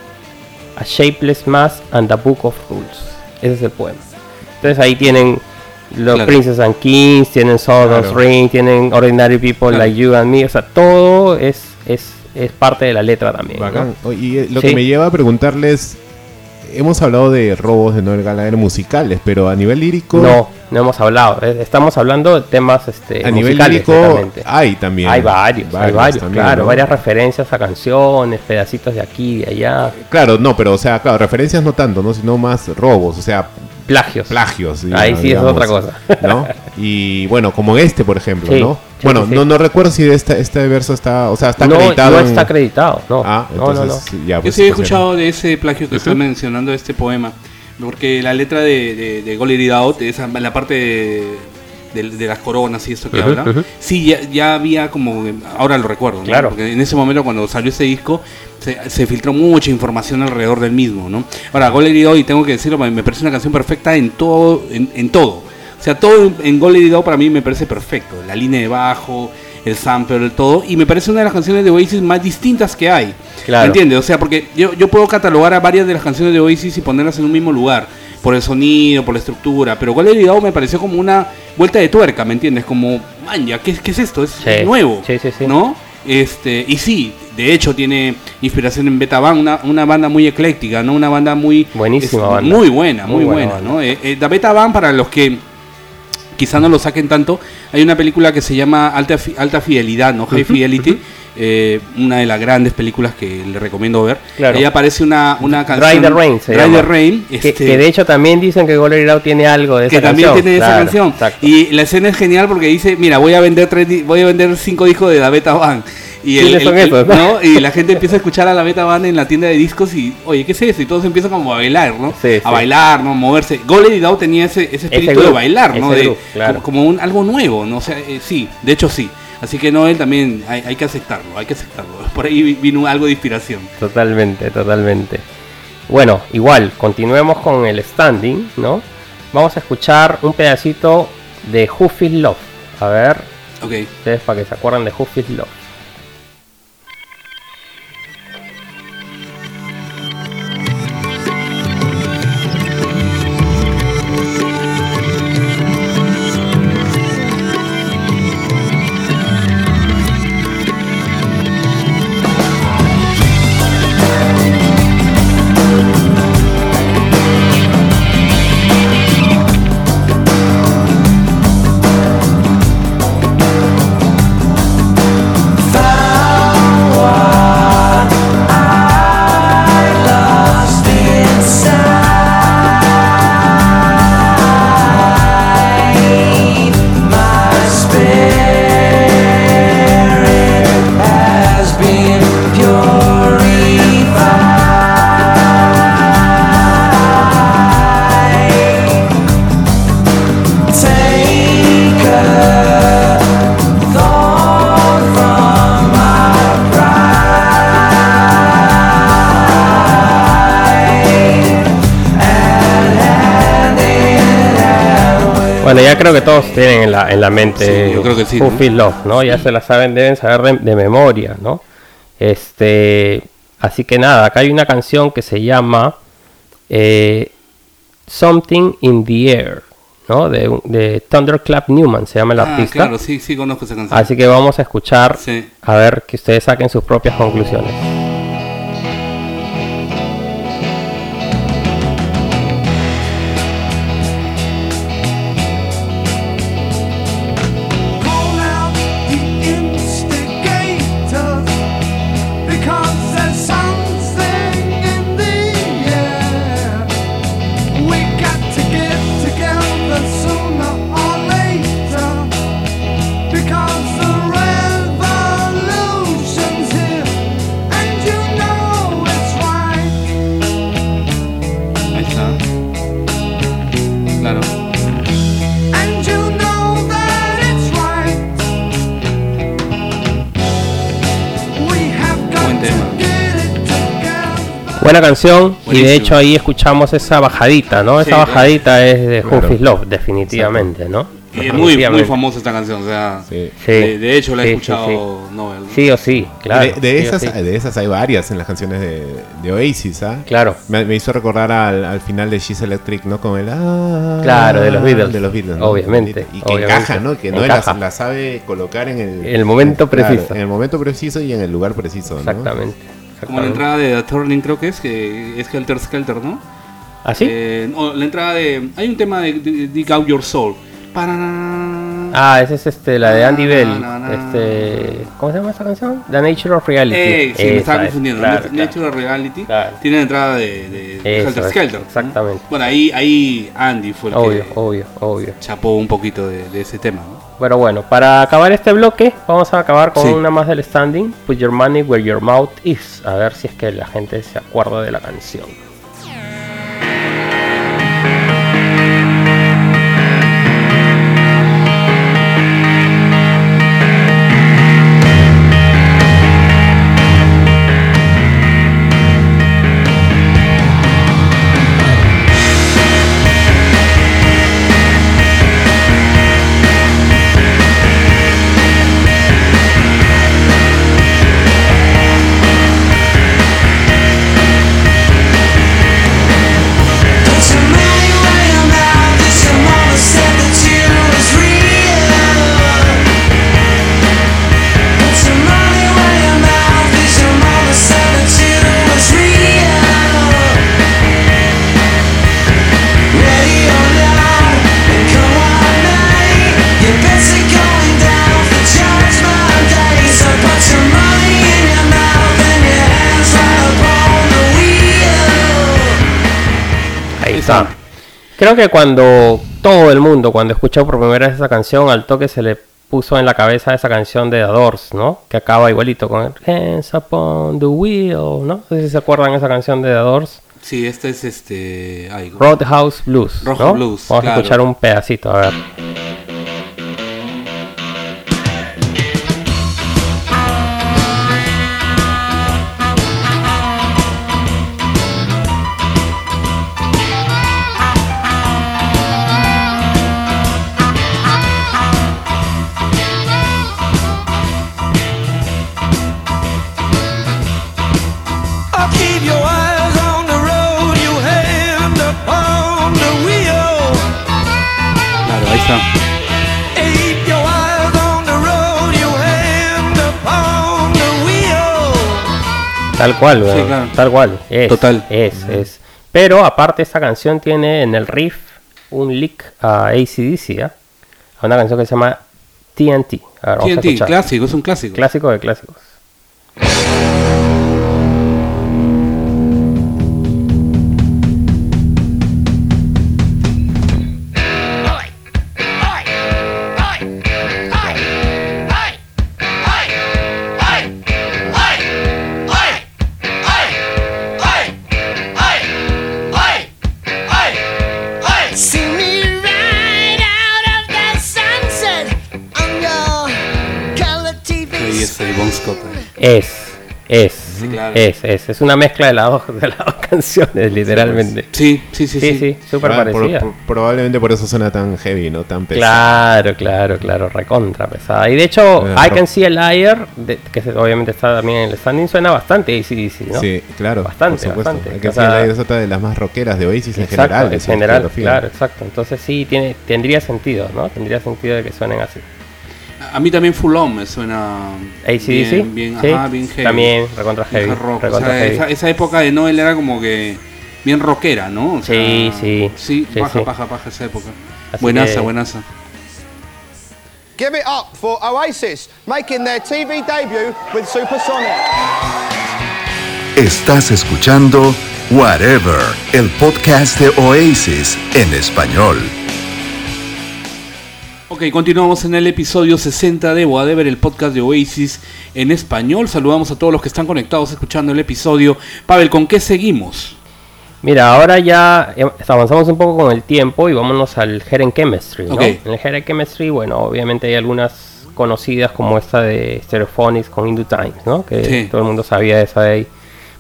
a shapeless mass and a book of rules. Ese es el poema. Entonces ahí tienen los claro. Princess and Kings, tienen Sawdust claro. Ring, tienen Ordinary People claro. Like You and Me. O sea, todo es, es, es parte de la letra también. ¿no? Y eh, lo ¿Sí? que me lleva a preguntarles hemos hablado de robos de Noel Gallagher musicales, pero a nivel lírico. No, no hemos hablado. Estamos hablando de temas este, A nivel lírico hay también. Hay varios, varios hay varios, también, claro, ¿no? varias referencias a canciones, pedacitos de aquí y de allá. Claro, no, pero o sea, claro, referencias no tanto, ¿no? Sino más robos, o sea, plagios. Plagios. Ahí sí digamos, es otra cosa. ¿no? Y bueno, como este, por ejemplo, sí, ¿no? Sí, bueno, sí, no, no recuerdo si este, este verso está, o sea, está no, acreditado. No, en... está acreditado, no. Ah, entonces, no, no, Ya, pues, Yo sí he escuchado de ese plagio que uh -huh. está mencionando, este poema. Porque la letra de, de, de Out, esa, la parte de, de, de, las coronas y esto que uh -huh, habla, uh -huh. sí, ya, ya, había como, ahora lo recuerdo, ¿no? claro. porque en ese momento cuando salió ese disco se, se filtró mucha información alrededor del mismo, ¿no? Ahora, Out, y tengo que decirlo, me parece una canción perfecta en todo, en, en todo. O sea, todo en Out para mí me parece perfecto, la línea de bajo, el sample, el todo, y me parece una de las canciones de Oasis más distintas que hay. Claro. ¿Me entiendes? O sea, porque yo, yo puedo catalogar a varias de las canciones de Oasis y ponerlas en un mismo lugar, por el sonido, por la estructura, pero Golden Ligado me pareció como una vuelta de tuerca, ¿me entiendes? Como, man, ya, ¿qué, qué es esto? Es sí. nuevo, sí, sí, sí. ¿no? Este, y sí, de hecho tiene inspiración en Beta Band, una, una banda muy ecléctica, ¿no? Una banda muy... Buenísima es, banda. Muy buena, muy, muy buena, buena ¿no? Eh, eh, la Beta Band, para los que quizá no lo saquen tanto, hay una película que se llama Alta, Alta Fidelidad, ¿no? High Fidelity, eh, una de las grandes películas que le recomiendo ver. Claro. Ahí aparece una, una canción. Dry the Rain. Se the Rain. Que, este, que, de hecho también dicen que Golden Out tiene algo de esa que canción. también tiene claro, esa canción. Exacto. Y la escena es genial porque dice, mira, voy a vender tres, voy a vender cinco discos de la Beta Band. Y, el, son el, esos, ¿no? y la gente empieza a escuchar a la Beta Band en la tienda de discos y, oye, ¿qué es eso? Y todos empiezan como a bailar, ¿no? Sí, a sí. bailar, ¿no? Moverse. Golden Out tenía ese, ese espíritu ese de bailar, ¿no? de, claro. como, como un, algo nuevo, ¿no? O sea, eh, sí, de hecho sí. Así que Noel también hay, hay, que aceptarlo, hay que aceptarlo. Por ahí vino algo de inspiración. Totalmente, totalmente. Bueno, igual, continuemos con el standing, ¿no? Vamos a escuchar un pedacito de Who Feels Love. A ver, okay. ustedes para que se acuerden de Who Feels Love. Ya creo que todos tienen en la, en la mente sí, yo creo que sí, Who ¿no? Feel Love, ¿no? Ya se la saben, deben saber de, de, memoria, ¿no? Este, así que nada, acá hay una canción que se llama eh, Something in the Air, ¿no? De, de, Thunderclap Newman, se llama el ah, artista. Claro, sí, sí conozco esa canción. Así que vamos a escuchar, sí. a ver que ustedes saquen sus propias conclusiones. Buena canción y de hecho ahí escuchamos esa bajadita, ¿no? Esa bajadita es de claro. Love, definitivamente, ¿no? es muy, muy famosa esta canción, o sea, sí. de, hecho la he escuchado Noel. Sí o sí, claro. De, esas, de esas hay varias en las canciones de, Oasis, ¿ah? Claro. Me, hizo recordar al, final de She's Electric, ¿no? Con el ah, Claro, de los Beatles. De los Beatles, Obviamente. Y que encaja, ¿no? Que no la, sabe colocar en el, el momento preciso. en el momento preciso y en el lugar preciso, Exactamente. Como la entrada de The Turning creo que es, que es Helter Skelter, ¿no? ¿Ah, sí? Eh, la entrada de... Hay un tema de Dig Out Your Soul Ah, esa es este, la de Andy Bell. Este, ¿Cómo se llama esa canción? The Nature of Reality. Eh, sí, me estaba confundiendo. Nature of Reality tiene la entrada de, de Helter Skelter. Exactamente. Bueno, ahí, ahí Andy fue el obvio, que obvio, obvio. chapó un poquito de, de ese tema. ¿no? Bueno, bueno, para acabar este bloque, vamos a acabar con una más del standing. Put your money where your mouth is. A ver si es que la gente se acuerda de la canción. Creo que cuando todo el mundo, cuando escuchó por primera vez esa canción, al toque se le puso en la cabeza esa canción de The Doors, ¿no? Que acaba igualito con Hands Upon the Wheel, ¿no? No sé si se acuerdan esa canción de The Doors. Sí, este es este... Roadhouse Blues, ¿no? Blues, Vamos a escuchar un pedacito, a ver. Tal cual, tal cual. Es, Total. Es, es. Pero aparte esta canción tiene en el riff un lick a ACDC, ¿eh? A una canción que se llama TNT. TNT, clásico, es un clásico. Clásico de clásicos. Es, es, es, es, es una mezcla de las dos, de las dos canciones, literalmente. Sí, sí, sí, sí, sí, súper parecida. probablemente por eso suena tan heavy, ¿no? Tan pesada. Claro, claro, claro, recontra pesada. Y de hecho, I Can See a Liar, que obviamente está también en el standing, suena bastante ACDC, ¿no? Sí, claro. Bastante, bastante. I Can See a Liar es otra de las más rockeras de Oasis en general. En general, claro, exacto. Entonces sí, tiene, tendría sentido, ¿no? Tendría sentido de que suenen así. A mí también Full On me suena. ACDC. Bien, ¿Sí? ajá, bien heavy. También, recontra heavy. Esa, época de Noel era como que bien rockera, ¿no? sí, sí. Sí, paja, paja, paja esa época. buenaza, buenaza. Give it up for Oasis, making their TV debut with Supersonic. Estás escuchando Whatever, el podcast de Oasis en español. Ok, continuamos en el episodio 60 de Whatever, el podcast de Oasis en español. Saludamos a todos los que están conectados escuchando el episodio. Pavel, ¿con qué seguimos? Mira, ahora ya avanzamos un poco con el tiempo y vámonos al Heren Chemistry. ¿no? En el Heren Chemistry, bueno, obviamente hay algunas conocidas como esta de Stereophonics con Into Times, ¿no? Que todo el mundo sabía esa de ahí.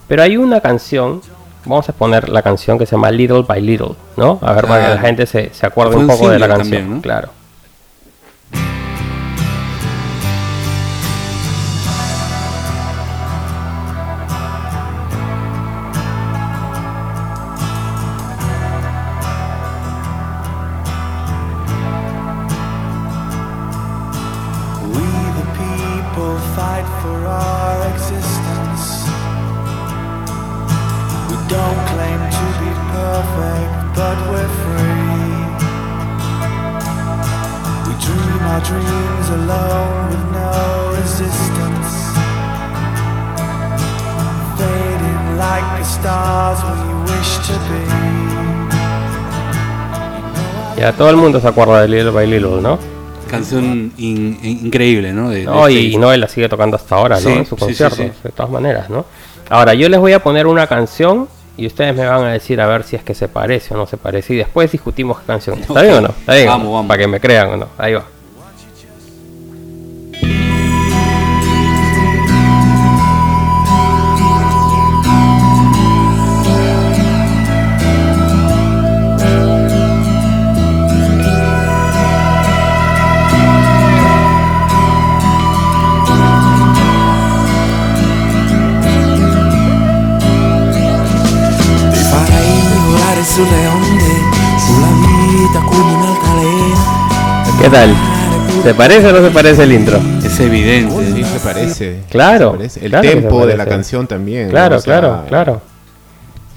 Pero hay una canción vamos a poner la canción que se llama Little by Little, ¿no? A ver, para que la gente se, se acuerde un poco de la canción. Claro. Todo el mundo se acuerda de Little by Little, ¿no? Canción increíble, ¿no? no, y, Noel la sigue tocando hasta ahora, ¿no? en su concierto, de todas maneras, ¿no? Ahora, yo les voy a poner una canción y ustedes me van a decir a ver si es que se parece o no se parece. Y después discutimos qué canción. ¿Está bien o no? ¿Está bien? Vamos, vamos. Para que me crean o no. Ahí va. ¿Qué tal? ¿Te parece o no se parece el intro? Es evidente. Sí, se parece. Claro. El tempo de la canción también. Claro, claro, claro.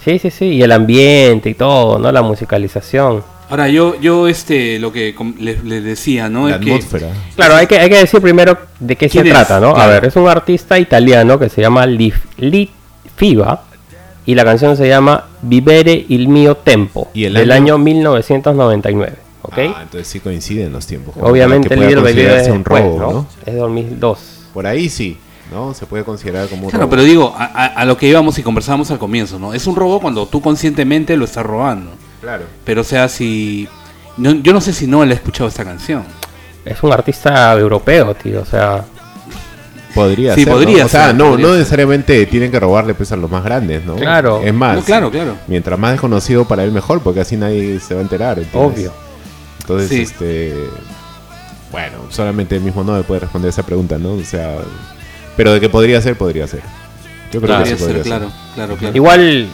Sí, sí, sí. Y el ambiente y todo, ¿no? La musicalización. Ahora, yo, yo este, lo que les, decía, ¿no? La atmósfera. claro, hay que, hay que decir primero de qué se trata, ¿no? A ver, es un artista italiano que se llama Fiva y la canción se llama Vivere il mio tempo, ¿Y el del año 1999. Ah, entonces sí coinciden los tiempos. Obviamente el Baby es un robo, ¿no? Es 2002. Por ahí sí, ¿no? Se puede considerar como un claro, pero digo, a, lo que íbamos y conversábamos al comienzo, ¿no? Es un robo cuando tú conscientemente lo estás robando. Claro. Pero o sea, si... yo no sé si no le he escuchado esta canción. Es un artista europeo, tío, o sea... Podría sí, ser. Podría o sea, no, no necesariamente tienen que robarle pues a los más grandes, ¿no? Claro. Es más, claro, claro. mientras más desconocido para él mejor, porque así nadie se va a enterar. Obvio. Entonces, este. Bueno, solamente el mismo no me puede responder esa pregunta, ¿no? O sea. Pero de que podría ser, podría ser. Yo creo que sí podría ser, claro, claro, claro. Igual,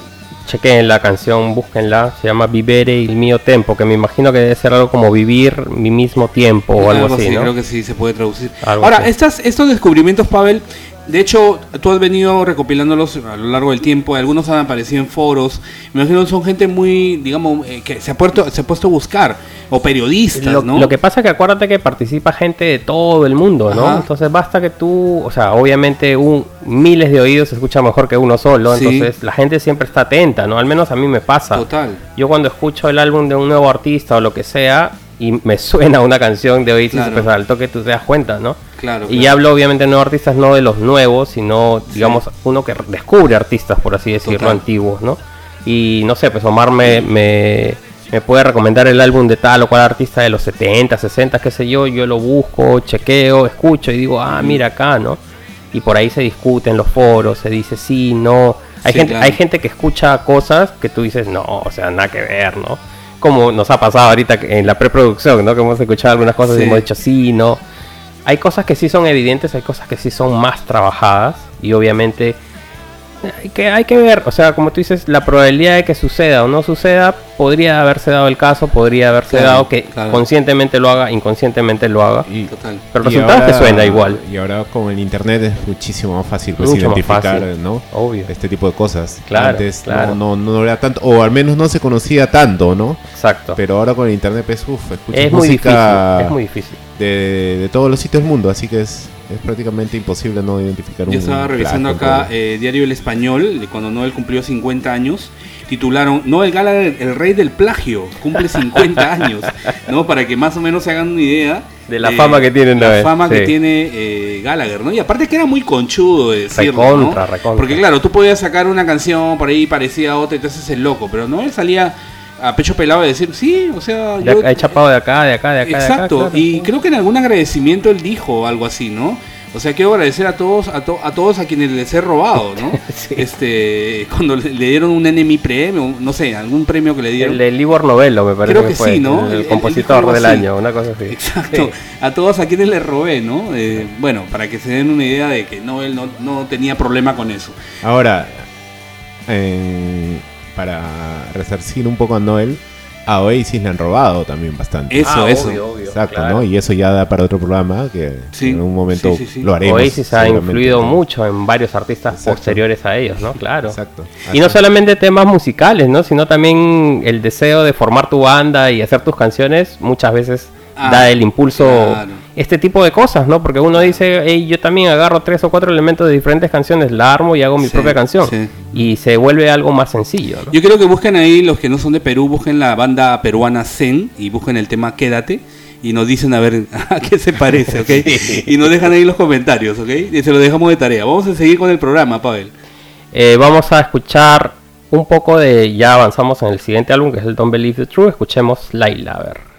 chequen la canción, búsquenla. Se llama Vivere il mio tempo, que me imagino que debe ser algo como vivir mi mismo tiempo o algo, así, ¿no? Creo que sí se puede traducir. Ahora, estas, estos descubrimientos, Pavel, de hecho, tú has venido recopilándolos a lo largo del tiempo, algunos han aparecido en foros, me imagino que son gente muy, digamos, eh, que se ha, puesto, se ha puesto a buscar, o periodistas, lo, ¿no? Lo que pasa es que acuérdate que participa gente de todo el mundo, ¿no? Entonces basta que tú, o sea, obviamente un, miles de oídos se escucha mejor que uno solo, entonces la gente siempre está atenta, ¿no? Al menos a mí me pasa. Total. Yo cuando escucho el álbum de un nuevo artista o lo que sea, y me suena una canción de Oasis, pues al toque tú te das cuenta, ¿no? Claro, y hablo obviamente de nuevos artistas, no de los nuevos, sino, digamos, uno que descubre artistas, por así decirlo, antiguos, ¿no? Y no sé, pues Omar me, me, puede recomendar el álbum de tal o cual artista de los 70, 60, qué sé yo, yo lo busco, chequeo, escucho y digo, ah, mira acá, ¿no? Y por ahí se discute en los foros, se dice sí, no. Hay, gente, hay gente que escucha cosas que tú dices, no, o sea, nada que ver, ¿no? como nos ha pasado ahorita en la preproducción, ¿no? Que hemos escuchado algunas cosas y hemos dicho sí, no. Hay cosas que sí son evidentes, hay cosas que sí son más trabajadas y obviamente hay que, hay que ver, o sea, como tú dices, la probabilidad de que suceda o no suceda, podría haberse dado el caso, podría haberse dado que conscientemente lo haga, inconscientemente lo haga. Y, Pero el resultado es que suena igual. Y ahora con el internet es muchísimo más fácil pues, identificar, ¿no? Obvio. Este tipo de cosas. Claro, Antes No, no, era tanto, o al menos no se conocía tanto, ¿no? Exacto. Pero ahora con el internet, pues, uff, es muy difícil, es muy difícil. De, de todos los sitios del mundo, así que es es prácticamente imposible no identificar un Yo estaba revisando acá eh, Diario El Español, cuando Noel cumplió 50 años, titularon Noel Gallagher, el rey del plagio, cumple 50 años, ¿no? Para que más o menos se hagan una idea. De la fama que tiene Noel. La fama que tiene eh, Gallagher, ¿no? Y aparte que era muy conchudo de decirlo, ¿no? Porque claro, tú podías sacar una canción por ahí parecida a otra y te haces el loco, pero Noel salía a pecho pelado de decir, sí, o sea... Yo... chapado de acá, de acá, de acá. Exacto, y creo que en algún agradecimiento él dijo algo así, ¿no? O sea, quiero agradecer a todos, a, a todos a quienes les he robado, ¿no? Este, cuando le, dieron un enemy premio, no sé, algún premio que le dieron. El de Libor Novelo, me parece. Creo que, sí, ¿no? El, compositor del año, una cosa así. Exacto. A todos a quienes les robé, ¿no? Eh, bueno, para que se den una idea de que Noel no, no tenía problema con eso. Ahora, para resarcir un poco a Noel, a Oasis le han robado también bastante. Eso, ah, eso. Exacto, ¿no? Y eso ya da para otro programa que en un momento lo haremos. Oasis ha influido mucho en varios artistas posteriores a ellos, ¿no? Claro. Exacto. Y no solamente temas musicales, ¿no? Sino también el deseo de formar tu banda y hacer tus canciones muchas veces Ah, da el impulso, este tipo de cosas, ¿no? Porque uno dice, hey, yo también agarro tres o cuatro elementos de diferentes canciones, la armo y hago mi propia canción. Y se vuelve algo más sencillo. Yo creo que busquen ahí, los que no son de Perú, busquen la banda peruana Zen y busquen el tema Quédate y nos dicen a ver a qué se parece, ¿ok? Y nos dejan ahí los comentarios, ¿ok? Y se lo dejamos de tarea. Vamos a seguir con el programa, Pavel. Eh, vamos a escuchar un poco de, ya avanzamos en el siguiente álbum, que es el Don't Believe the True. Escuchemos Laila, a ver.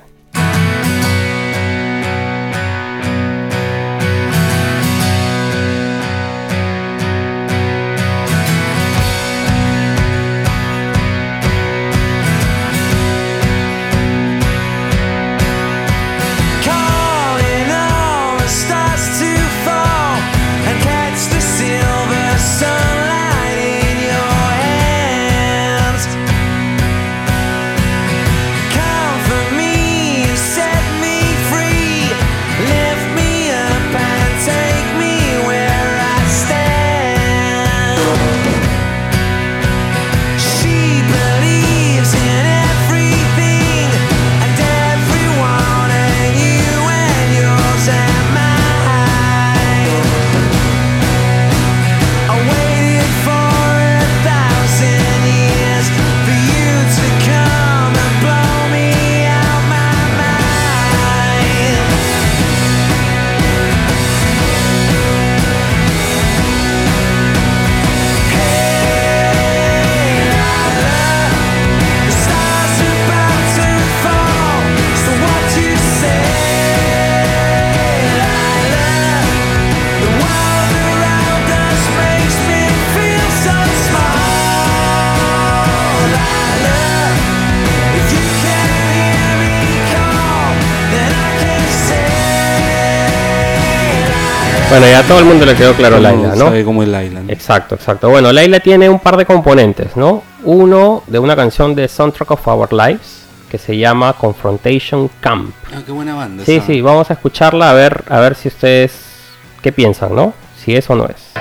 Bueno, ya a todo el mundo le quedó claro Laila, ¿no? Sabe cómo es Laila. Exacto, exacto. Bueno, Laila tiene un par de componentes, ¿no? Uno de una canción de Soundtrack of Our Lives que se llama Confrontation Camp. Ah, qué buena banda. Sí, sí, vamos a escucharla a ver, a ver si ustedes qué piensan, ¿no? Si es o no es.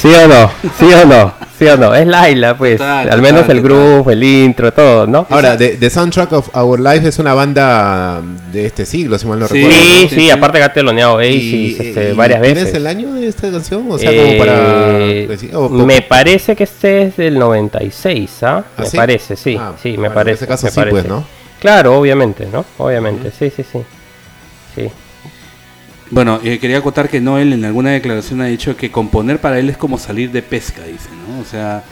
¿Sí o no? ¿Sí o no? ¿Sí o no? Es Laila, pues. Al menos el grupo, el intro, todo, ¿no? Ahora, The, Soundtrack of Our Life es una banda de este siglo, si mal no recuerdo. Sí, sí, aparte que ha teloneado Ace este, varias veces. ¿Tienes el año de esta canción? O sea, como para... Eh, me parece que este es del 96, ¿ah? ¿Ah me parece, sí. Ah, sí, me parece. En ese caso sí, pues, ¿no? Claro, obviamente, ¿no? Obviamente, sí, sí, sí. Sí. Bueno, eh, quería acotar que Noel en alguna declaración ha dicho que componer para él es como salir de pesca, dice, ¿no? O sea,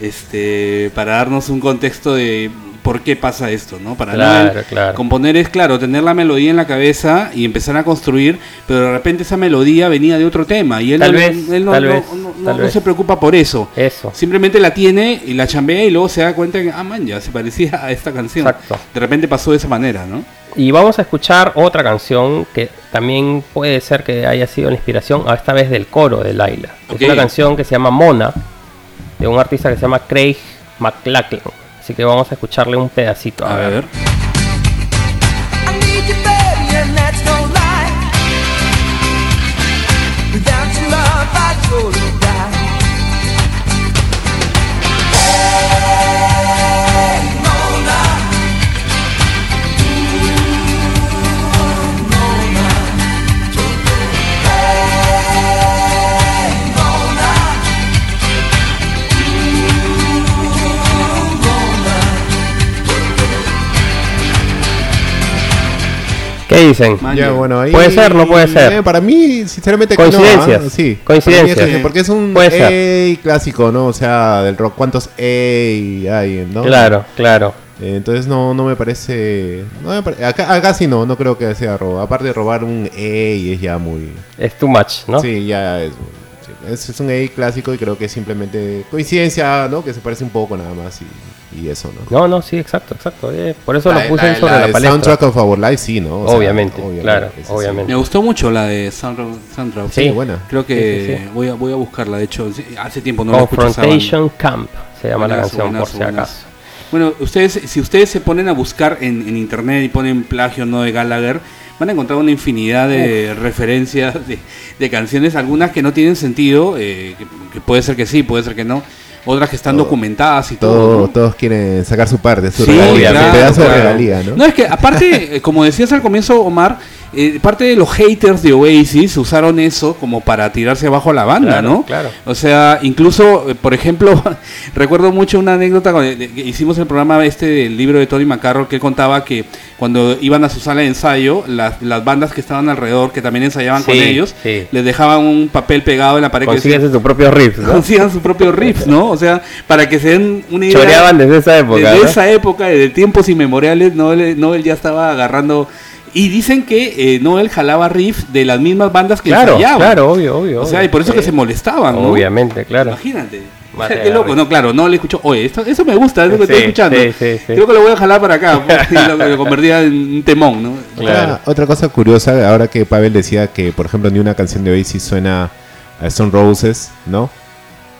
este, para darnos un contexto de por qué pasa esto, ¿no? Para Noel, componer es, claro, tener la melodía en la cabeza y empezar a construir, pero de repente esa melodía venía de otro tema y él, no, se preocupa por eso. Eso. Simplemente la tiene y la chambea y luego se da cuenta que, ah, man, ya se parecía a esta canción. De repente pasó de esa manera, ¿no? Y vamos a escuchar otra canción que también puede ser que haya sido la inspiración, esta vez del coro de Laila. Es una canción que se llama Mona, de un artista que se llama Craig McLachlan. Así que vamos a escucharle un pedacito. A, ver. ¿Qué dicen? puede ser, no puede ser. Eh, para mí, sinceramente, coincidencias. No, ¿ah? sí, coincidencias. porque es un A clásico, ¿no? O sea, del rock. ¿Cuántos A hay, no? Claro, claro. Eh, entonces no, no me parece. acá, acá, sí no, no creo que sea robo. Aparte de robar un E es ya muy. Es too much, ¿no? Sí, ya es. es, un A clásico y creo que es simplemente coincidencia, ¿no? Que se parece un poco nada más y y eso, ¿no? No, no, sí, exacto, exacto. Eh, por eso lo puse sobre la, la palestra. Soundtrack of Our Life, sí, ¿no? obviamente, claro, obviamente. Me gustó mucho la de Soundtrack. Sí, buena. Creo que Voy, a, voy a buscarla, de hecho, hace tiempo no la escuchaba. Confrontation Camp se llama la canción, por si acaso. Bueno, ustedes, si ustedes se ponen a buscar en, en internet y ponen plagio no de Gallagher, van a encontrar una infinidad de referencias de, de, canciones, algunas que no tienen sentido, eh, que, puede ser que sí, puede ser que no, otras que están documentadas y todo. Todos quieren sacar su parte, su regalía, pedazo de regalía, ¿no? No, es que aparte, eh, como decías al comienzo, Omar, eh, parte de los haters de Oasis usaron eso como para tirarse abajo a la banda, ¿no? Claro. O sea, incluso, eh, por ejemplo, recuerdo mucho una anécdota cuando hicimos el programa este del libro de Tony McCarroll que él contaba que cuando iban a su sala de ensayo, las, las bandas que estaban alrededor, que también ensayaban con ellos, les dejaban un papel pegado en la pared. Consíganse sus propios riffs, ¿no? Consigan sus propios riffs, ¿no? O sea, para que se den una idea. Choreaban desde esa época. Desde esa época, de tiempos inmemoriales, Noel, Noel ya estaba agarrando y dicen que eh, Noel jalaba riffs de las mismas bandas que claro, Claro, obvio, obvio. O sea, y por eso que se molestaban, ¿no? Obviamente, claro. Imagínate. Qué loco, no, claro, no le escucho. Oye, esto, eso me gusta, es lo que estoy escuchando. Creo que lo voy a jalar para acá, y lo, convertía en un temón, ¿no? Claro. Otra, cosa curiosa, ahora que Pavel decía que, por ejemplo, ni una canción de Oasis suena a Stone Roses, ¿no?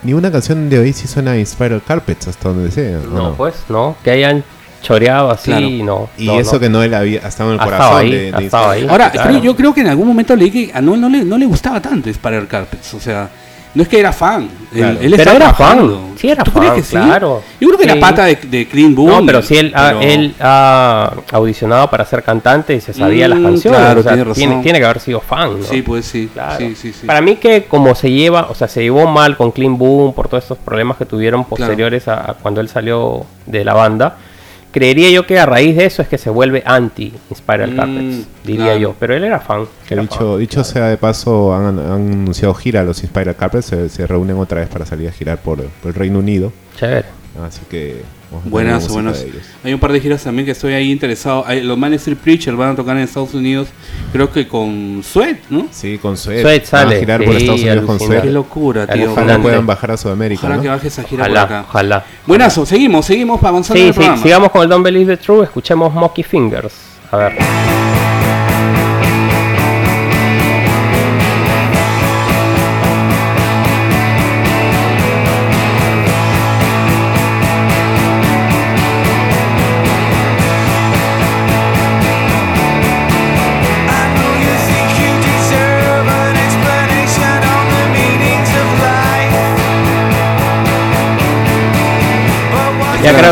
Ni una canción de Oasis suena a Spiral Carpets, hasta donde sea. No, pues, no. Que hayan choreado así no. Y eso que Noel había estado en el corazón de, Ahora, yo creo que en algún momento leí que a Noel no le, no le gustaba tanto Spiral Carpets, o sea, no es que era fan, él, pero era fan. Sí, era fan, claro. Yo creo que era pata de, de Clean Boom. No, pero sí, él, Ha, él ha audicionado para ser cantante y se sabía las mm, canciones. Claro, tiene, tiene, que haber sido fan. ¿no? Sí, pues sí. Para mí que como se lleva, o sea, se llevó mal con Clean Boom por todos estos problemas que tuvieron posteriores a cuando él salió de la banda creería yo que a raíz de eso es que se vuelve anti Spiral mm, Carpets, diría yo. Pero él era fan. dicho, dicho sea de paso, han, anunciado gira los Spiral Carpets, se, reúnen otra vez para salir a girar por, por el Reino Unido. Chévere. Así que Buenas, buenas. Hay un par de giras también que estoy ahí interesado. los Man Street Preacher van a tocar en Estados Unidos, creo que con Sweat, ¿no? Sí, con Sweat. Sweat sale. Van a girar por Estados Unidos con Sweat. Qué locura, tío. Ojalá puedan bajar a Sudamérica. Ojalá que baje esa gira ojalá, por acá. Ojalá. Buenazo, seguimos, seguimos para avanzar sí, en el sí, sigamos con el Don't Believe the True, escuchemos Monkey Fingers. A ver.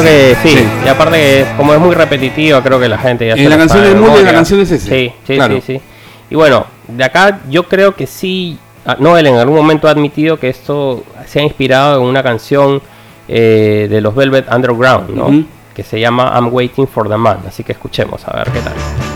Que sí. Y aparte, como es muy repetitivo, creo que la gente ya En la canción del mundo y la canción es ese. Sí, sí, sí, sí. Y bueno, de acá yo creo que sí. Ah, Noel en algún momento ha admitido que esto se ha inspirado en una canción eh, de los Velvet Underground, ¿no? Que se llama I'm Waiting for the Man. Así que escuchemos a ver qué tal.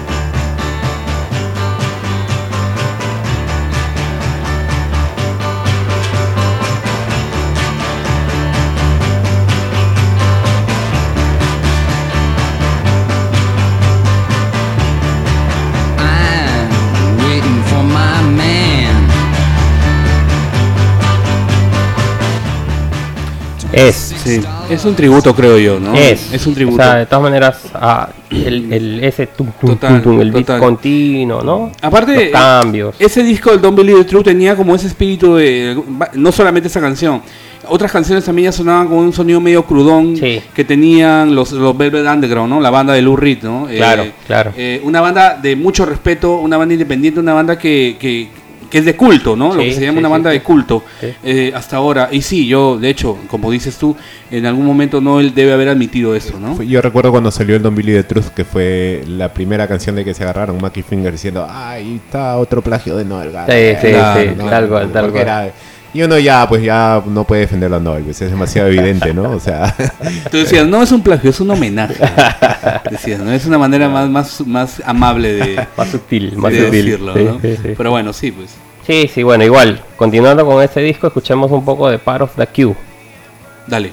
Es. Sí. Es un tributo, creo yo, ¿no? Es. Es un tributo. O sea, de todas maneras, ah, el, el, ese tum, tum, Total, tum, tum, el beat total. continuo, ¿no? Aparte, Los cambios. ese disco del Don't Believe the Truth tenía como ese espíritu de. No solamente esa canción. Otras canciones también ya sonaban con un sonido medio crudón Sí. que tenían los, los Velvet Underground, ¿no? La banda de Lou Reed, ¿no? Claro, claro. eh, una banda de mucho respeto, una banda independiente, una banda que, que, que es de culto, ¿no? Lo que se llama sí, una banda sí. de culto Sí. eh, hasta ahora. Y sí, yo, de hecho, como dices tú, en algún momento Noel debe haber admitido esto, ¿no? Yo recuerdo cuando salió el Don't Believe the Truth, que fue la primera canción de que se agarraron Mackie Finger diciendo, ay, está otro plagio de Noel Gallagher". Sí, sí, Claro, sí, tal cual, tal cual. Y uno ya, pues ya no puede defenderlo a Noel, pues, es demasiado evidente, ¿no? O sea, Tú decías, no es un plagio, es un homenaje. Decías, ¿no? Es una manera más, más, más amable de, Más sutil, más de sutil. decirlo, Sí, ¿no? sí, sí. Pero bueno, sí, pues. Sí, sí, bueno, igual. Continuando con este disco, escuchemos un poco de Part of the Queue. Dale.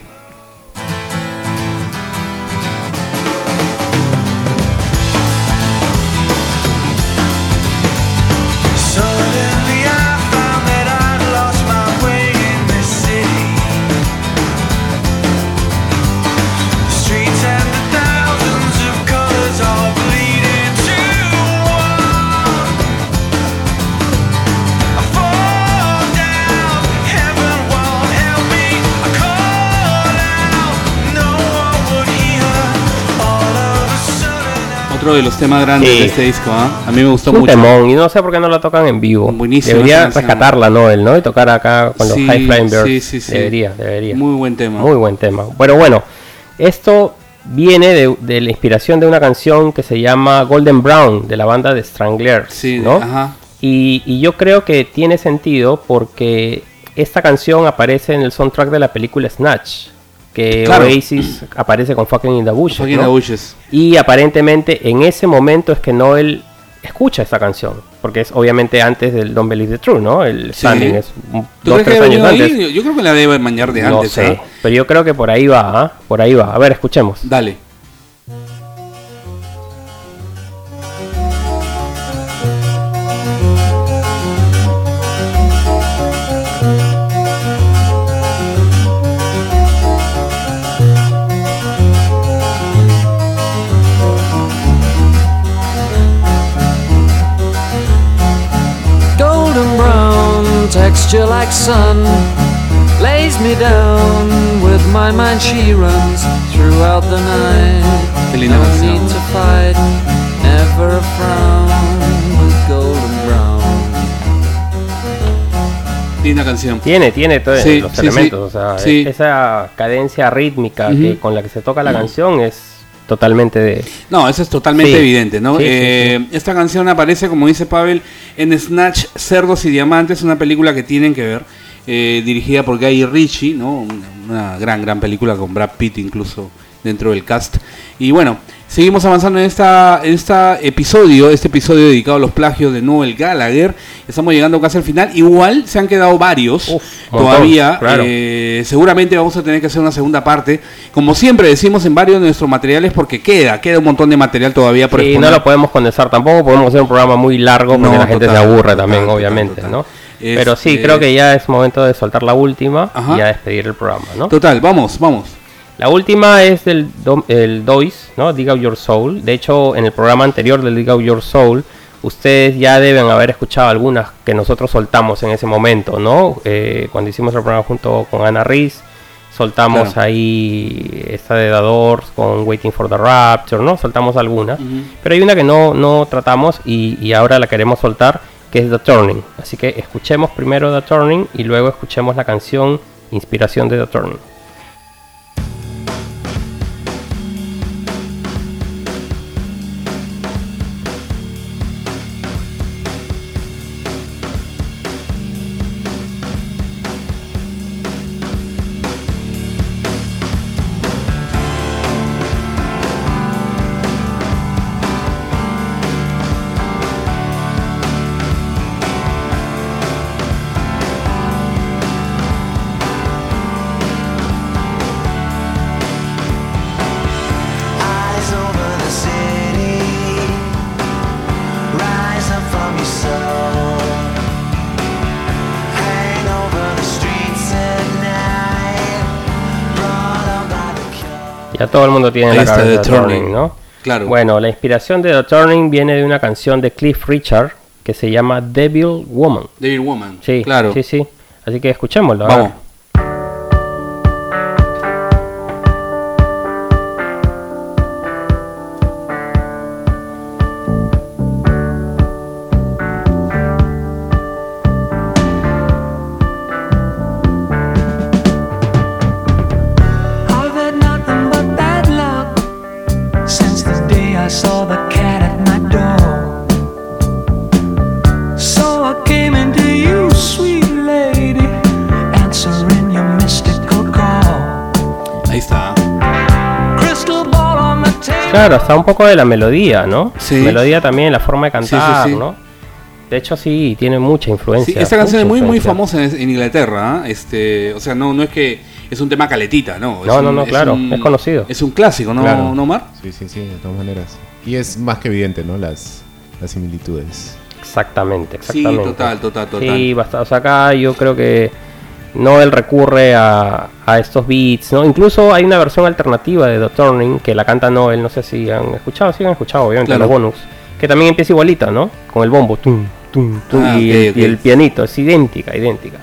Otro de los temas grandes Sí. de este disco, ¿ah? A mí me gustó un mucho. temón, y no sé por qué no la tocan en vivo. Debería rescatarla, ¿no? Él, ¿no? Y tocar acá con los High Flying Birds. sí, sí, sí. Debería, debería. Muy buen tema. Muy buen tema. Pero bueno, esto viene de, de la inspiración de una canción que se llama Golden Brown, de la banda de Stranglers, Sí, ¿no? ajá. Y, y yo creo que tiene sentido porque esta canción aparece en el soundtrack de la película Snatch, que Claro. Oasis aparece con Fucking in the Bushes, Fucking ¿no? the Bushes. Y aparentemente en ese momento es que Noel escucha esta canción, porque es obviamente antes del Don't Believe the Truth, ¿no? El Sí. Standing es un- ¿Tú dos, tres años antes. ahí? Yo, creo que la debe mañar de No antes, sé, ¿ah? pero yo creo que por ahí va, ¿ah? Por ahí va. A ver, escuchemos. Dale. Like sun lays me down with my mind she runs throughout the night no canción. need to fight never a frown with golden brown Linda canción. Tiene, tiene todos Sí, los sí, elementos. sí. O sea, Sí. esa cadencia rítmica que, con la que se toca la canción es totalmente de. No, eso es totalmente Sí. evidente, ¿no? Sí, sí, Eh, Esta canción aparece, como dice Pavel, en Snatch, Cerdos y Diamantes, una película que tienen que ver, eh, dirigida por Guy Ritchie, ¿no? Una gran, gran película con Brad Pitt incluso dentro del cast. Y bueno, seguimos avanzando en esta en este episodio, este episodio dedicado a los plagios de Noel Gallagher. Estamos llegando casi al final. Igual se han quedado varios Uf, todavía. claro. eh, seguramente vamos a tener que hacer una segunda parte. Como siempre decimos en varios de nuestros materiales, porque queda, queda un montón de material todavía por Sí, no exponer. lo podemos condensar tampoco, podemos hacer un programa muy largo porque No, la gente total, se aburre también, total, obviamente, total. ¿no? Pero sí, Este- creo que ya es momento de soltar la última Ajá. y a despedir el programa, ¿no? Total, vamos, vamos. La última es del Do- el Dois, ¿no? Dig Out Your Soul. De hecho, en el programa anterior del Dig Out Your Soul, ustedes ya deben haber escuchado algunas que nosotros soltamos en ese momento, ¿no? Eh, cuando hicimos el programa junto con Ana Riz, soltamos Claro. ahí esta de The Doors con Waiting for the Rapture, ¿no? Soltamos algunas. Pero hay una que no, no tratamos y, y ahora la queremos soltar, que es The Turning. Así que escuchemos primero The Turning y luego escuchemos la canción Inspiración de The Turning. El mundo tiene la cabeza The de Turning. Turning, ¿no? Claro. Bueno, la inspiración de The Turning viene de una canción de Cliff Richard que se llama Devil Woman. Devil Woman. Sí, claro. Sí, sí. Así que escuchémoslo. Vamos. I've Claro, está un poco de la melodía, ¿no? Sí. Melodía también, la forma de cantar, Sí, sí, sí. ¿no? De hecho, sí, tiene mucha influencia. Sí, esta canción es muy muy famosa en, en Inglaterra, ¿ah? este, o sea, no no es que es un tema caletita, no. No, es no, un- no, claro, un- es conocido. Es un clásico, ¿no, Claro. ¿no Mar? Sí, sí, sí, de todas maneras. Y es más que evidente, ¿no? Las, las similitudes. Exactamente, Sí, exactamente. total, total, total. Sí, bastante. O sea, acá yo creo que Noel recurre a, a estos beats, ¿no? Incluso hay una versión alternativa de The Turning que la canta Noel, no sé si han escuchado, sí han escuchado, obviamente, Claro. los bonus, que también empieza igualita, ¿no? Con el bombo, tum, tum, tum, Ah, y, el, ok. y el pianito, es idéntica, idéntica.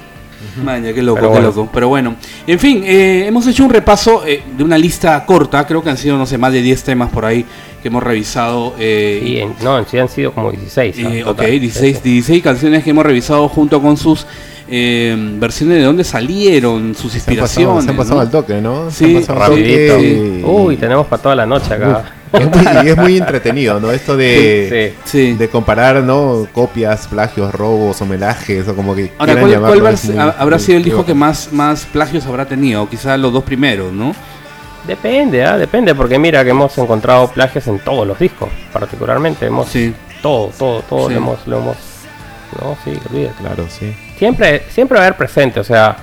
Maña, qué loco, Pero qué bueno. loco. Pero bueno, en fin, eh, hemos hecho un repaso eh, de una lista corta, creo que han sido, no sé, más de 10 temas por ahí que hemos revisado. eh, Y en- no, en sí han sido como 16. ¿no? Eh, ok, Total. 16, Sí, sí. 16 canciones que hemos revisado junto con sus eh, versiones de dónde salieron, sus Se han inspiraciones. pasado, se han pasado ¿no? al toque, ¿no? Sí, se han pasado al Rapidito. toque y- Uy, tenemos para toda la noche acá. Es muy, y es muy entretenido, ¿no? Esto de, Sí. Sí. de comparar, ¿no? Copias, plagios, robos, homenajes, o como que. Ahora, ¿cuál, llamarlo, cuál es vers- muy- ha- habrá muy- sido el disco que más, más plagios habrá tenido? Quizás los dos primeros, ¿no? Depende, ¿ah? depende, porque mira que hemos encontrado plagios en todos los discos, particularmente. Hemos Sí. todo, todo, todo Sí. lo hemos, lo hemos. No, sí, olvídate. Claro, sí. Siempre, siempre va a haber presente, o sea,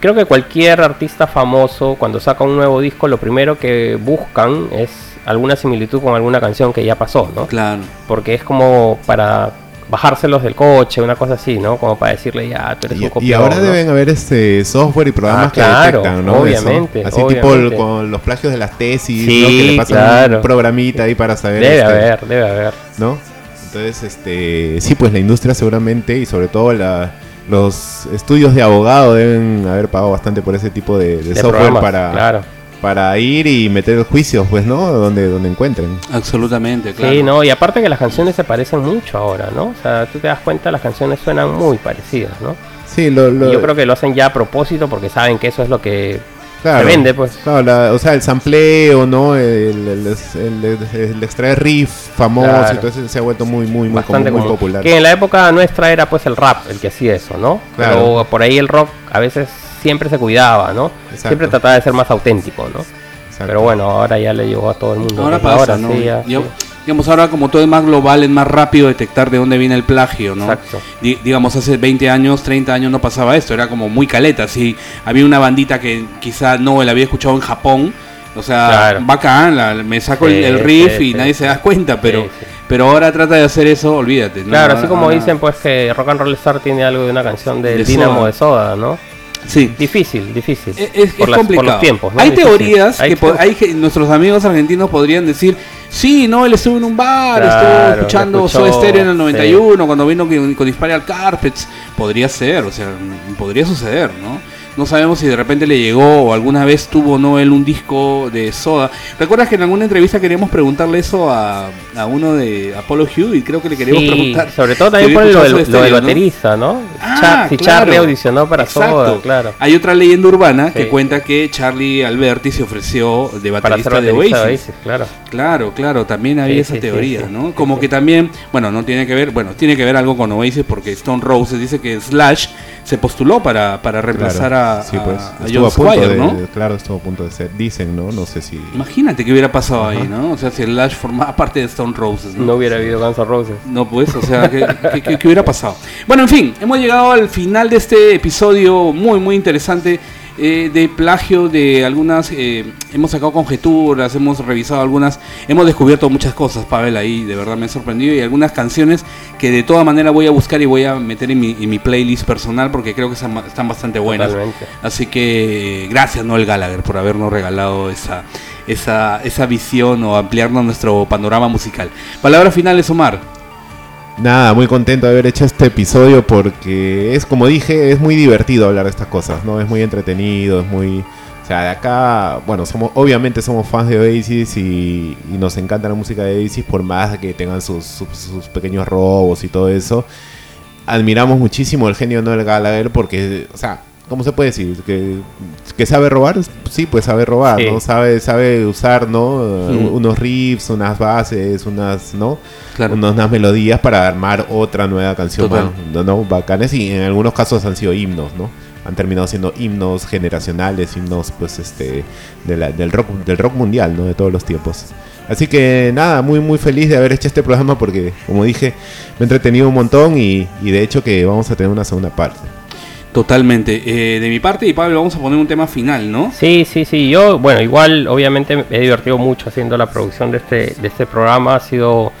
creo que cualquier artista famoso cuando saca un nuevo disco, lo primero que buscan es alguna similitud con alguna canción que ya pasó, ¿no? Claro. Porque es como para bajárselos del coche, una cosa así, ¿no? Como para decirle, ya, tú eres Y, un y copión, ahora ¿no? deben haber este software y programas Ah, que detectan, ¿no? Eso. obviamente, Así obviamente. tipo con los plagios de las tesis, Sí, ¿no? Que le pasan claro. un programita ahí para saber. Debe este, haber, debe haber. ¿no? Entonces, este, sí, pues la industria seguramente y sobre todo la, los estudios de abogado deben haber pagado bastante por ese tipo de, de De software para, claro. para ir y meter juicios, pues, ¿no? Donde, donde encuentren. Absolutamente, claro. Sí, no, y aparte que las canciones se parecen mucho ahora, ¿no? O sea, tú te das cuenta, las canciones suenan muy parecidas, ¿no? Sí, lo, yo creo que lo hacen ya a propósito porque saben que eso es lo que claro, se vende, pues. Claro, la- o sea, el sampleo, ¿no? El, el, el, el- el extraer riff famoso, Claro. entonces se ha vuelto muy, muy, muy, común, muy popular. Que en la época nuestra era pues el rap el que hacía eso, ¿no? Claro. Pero por ahí el rock a veces siempre se cuidaba, ¿no? Exacto. Siempre trataba de ser más auténtico, ¿no? Exacto. Pero bueno, ahora ya le llegó a todo el mundo. Ahora pasa, ahora ¿no? sí, ya, Digamos- sí. Digamos, ahora como todo es más global, es más rápido detectar de dónde viene el plagio, ¿no? Exacto. Di- digamos, hace 20 años, 30 años no pasaba esto, era como muy caleta, sí. Había una bandita que quizá no la había escuchado en Japón, o sea, Claro. bacán, la- me saco el, Sí, el riff sí, y sí. nadie se da cuenta, pero, pero ahora trata de hacer eso, olvídate. ¿no? Claro, así como dicen pues que Rock and Roll Star tiene algo de una canción del De Dínamo Soda. de Soda, ¿no? Sí. Difícil, difícil. Es, es- por, es las- complicado. por los tiempos. ¿no? Hay Difícil. teorías que hay que nuestros amigos argentinos podrían decir, sí, no, él estuvo en un bar, Claro, estuvo escuchando Soda Stereo en el sí. 91 cuando vino con, con Disparial Carpets. Podría ser, o sea, podría suceder, ¿no? No sabemos si de repente le llegó o alguna vez tuvo o no él un disco de Soda. ¿Recuerdas que en alguna entrevista queríamos preguntarle eso a, a uno de Apollo Hewitt? Creo que le queríamos Sí, preguntar. sobre todo también por lo del, Soda lo del Stereo, ¿no? baterista, ¿no? Ah, Char- si claro. Charlie audicionó para Exacto. Soda, claro. Hay otra leyenda urbana que cuenta que Charlie Alberti se ofreció de Para ser baterista de Oasis. de claro. Claro, claro, también había Sí, esa teoría. ¿no? Como que también, bueno, no tiene que ver, bueno, tiene que ver algo con Oasis porque Stone Roses dice que Slash se postuló para, para reemplazar Claro. a, Sí, pues, a estuvo John a punto Squire, de, ¿no? Claro, estuvo a punto de ser. Dicen, ¿no? No sé si. Imagínate qué hubiera pasado ahí. ¿no? O sea, si Slash formaba parte de Stone Roses, ¿no? No hubiera habido Guns N' Roses. No, pues, o sea, ¿qué, qué- qué- qué hubiera pasado? Bueno, en fin, hemos llegado al final de este episodio muy, muy interesante eh, de plagio de algunas... eh, hemos sacado conjeturas, hemos revisado algunas, hemos descubierto muchas cosas, Pavel, ahí de verdad me ha sorprendido y algunas canciones que de toda manera voy a buscar y voy a meter en mi, en mi playlist personal porque creo que están, bastante buenas. Totalmente. Así que gracias Noel Gallagher por habernos regalado esa, esa, esa visión o ampliarnos nuestro panorama musical. Palabras finales, Omar. Nada, muy contento de haber hecho este episodio porque es como dije, es muy divertido hablar de estas cosas, ¿no? Es muy entretenido, es muy... O sea, de acá, bueno, somos obviamente somos fans de Oasis y, y nos encanta la música de Oasis por más que tengan sus, pequeños robos y todo eso. Admiramos muchísimo el genio Noel Gallagher porque, o sea, ¿cómo se puede decir? ¿Que, que sabe robar? Sí, pues sabe robar, Sí. ¿no? Sabe, sabe usar, ¿no? Mm. Unos riffs, unas bases, unas, ¿no? Claro. unas unas melodías para armar otra nueva canción Total. más, ¿no? ¿no? bacanes y en algunos casos han sido himnos, ¿no? Han terminado siendo himnos generacionales, himnos pues este de la- del rock del rock mundial, ¿no? De todos los tiempos. Así que nada, muy muy feliz de haber hecho este programa porque como dije, me he entretenido un montón y, y de hecho que vamos a tener una segunda parte. Totalmente. Eh, de mi parte, y Pablo, vamos a poner un tema final, ¿no? Sí, sí, sí. Yo, bueno, igual, obviamente me he divertido mucho haciendo la producción de este, de este programa. Ha sido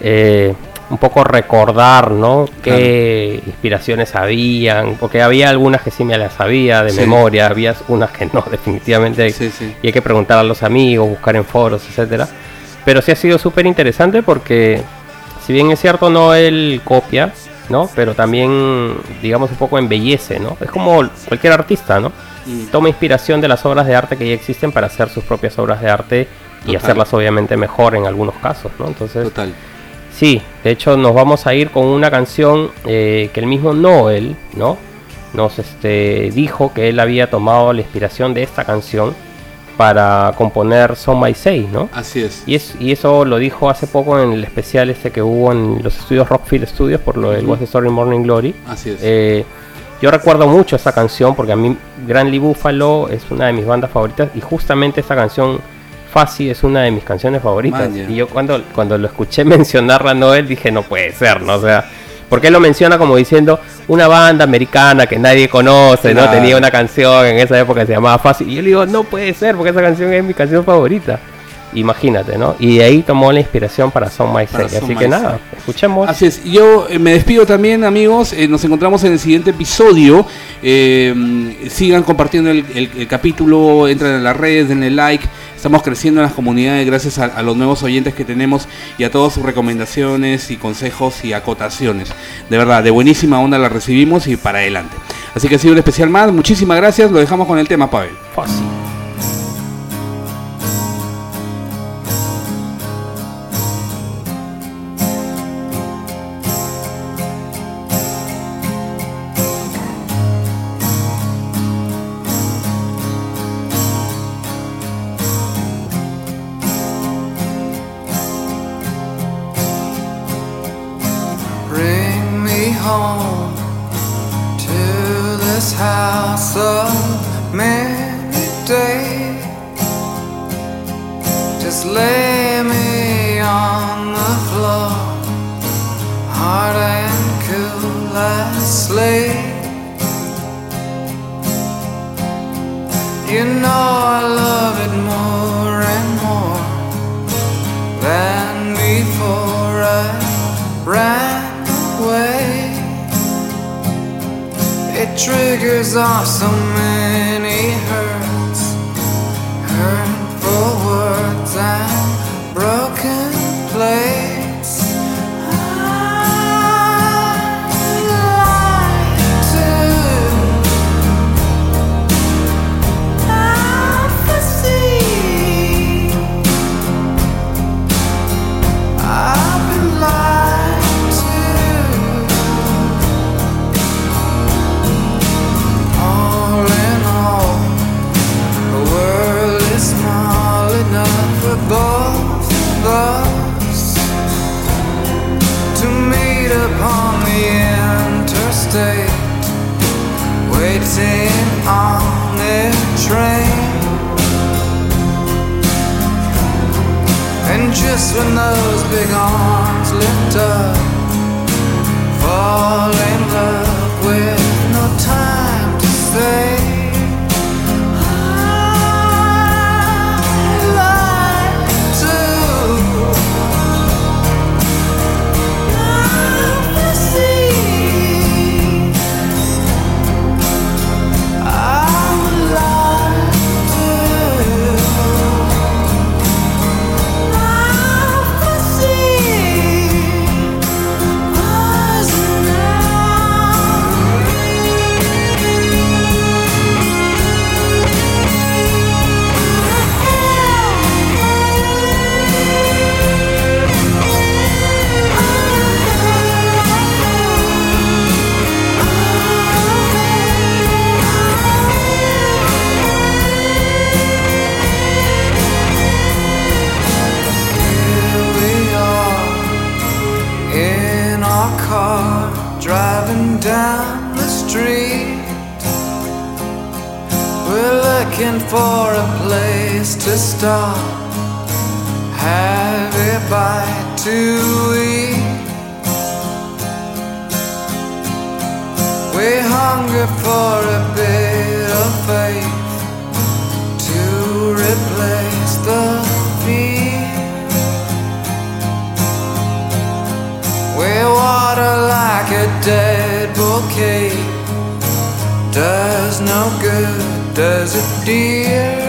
eh, un poco recordar, ¿no? Qué inspiraciones habían, porque había algunas que sí me las sabía de Sí. memoria, había unas que no, definitivamente. Sí, sí. Y hay que preguntar a los amigos, buscar en foros, etcétera. Pero sí ha sido súper interesante porque, si bien es cierto, no él copia, ¿no? Pero también, digamos, un poco embellece, ¿no? Es como cualquier artista, ¿no? Toma inspiración de las obras de arte que ya existen para hacer sus propias obras de arte y hacerlas obviamente mejor en algunos casos, ¿no? Entonces, Total. sí, de hecho nos vamos a ir con una canción eh, que el mismo Noel, ¿no? Nos este, dijo que él había tomado la inspiración de esta canción para componer Son My Say, ¿no? Así es. Y, es, y eso lo dijo hace poco en el especial este que hubo en los estudios Rockfield Studios por lo del. What's the Story Morning Glory. Así es. Eh, yo recuerdo mucho esa canción porque a mí Gran Lee Buffalo es una de mis bandas favoritas y justamente esta canción Fuzzy es una de mis canciones favoritas. Y yo cuando, cuando lo escuché mencionarla a Noel dije no puede ser, ¿no? O sea, porque él lo menciona como diciendo una banda americana que nadie conoce, ¿no? Claro. Tenía una canción en esa época que se llamaba Fuzzy. Y yo le digo, no puede ser porque esa canción es mi canción favorita. Imagínate, ¿no? Y de ahí tomó la inspiración para Son My. Son Así que nada, escuchemos. Así es, yo eh, me despido también amigos, eh, nos encontramos en el siguiente episodio, Eh, sigan compartiendo el, el- el capítulo, entren en las redes, denle like, estamos creciendo en las comunidades gracias a, a los nuevos oyentes que tenemos y a todas sus recomendaciones y consejos y acotaciones. De verdad, de buenísima onda la recibimos y para adelante. Así que ha sido un especial más, muchísimas gracias, lo dejamos con el tema Pavel. Fuzzy. Waiting on their train. And just when those big arms lift up, fall in love for a place to stop. Have a bite to eat. We hunger for a bit of faith to replace the fear. We water like a dead bouquet. Does no good, does it, dear?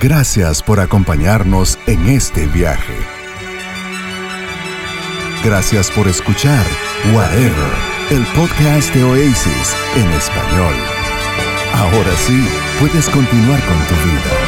Gracias por acompañarnos en este viaje. Gracias por escuchar Whatever, el podcast de Oasis en español. Ahora sí, puedes continuar con tu vida.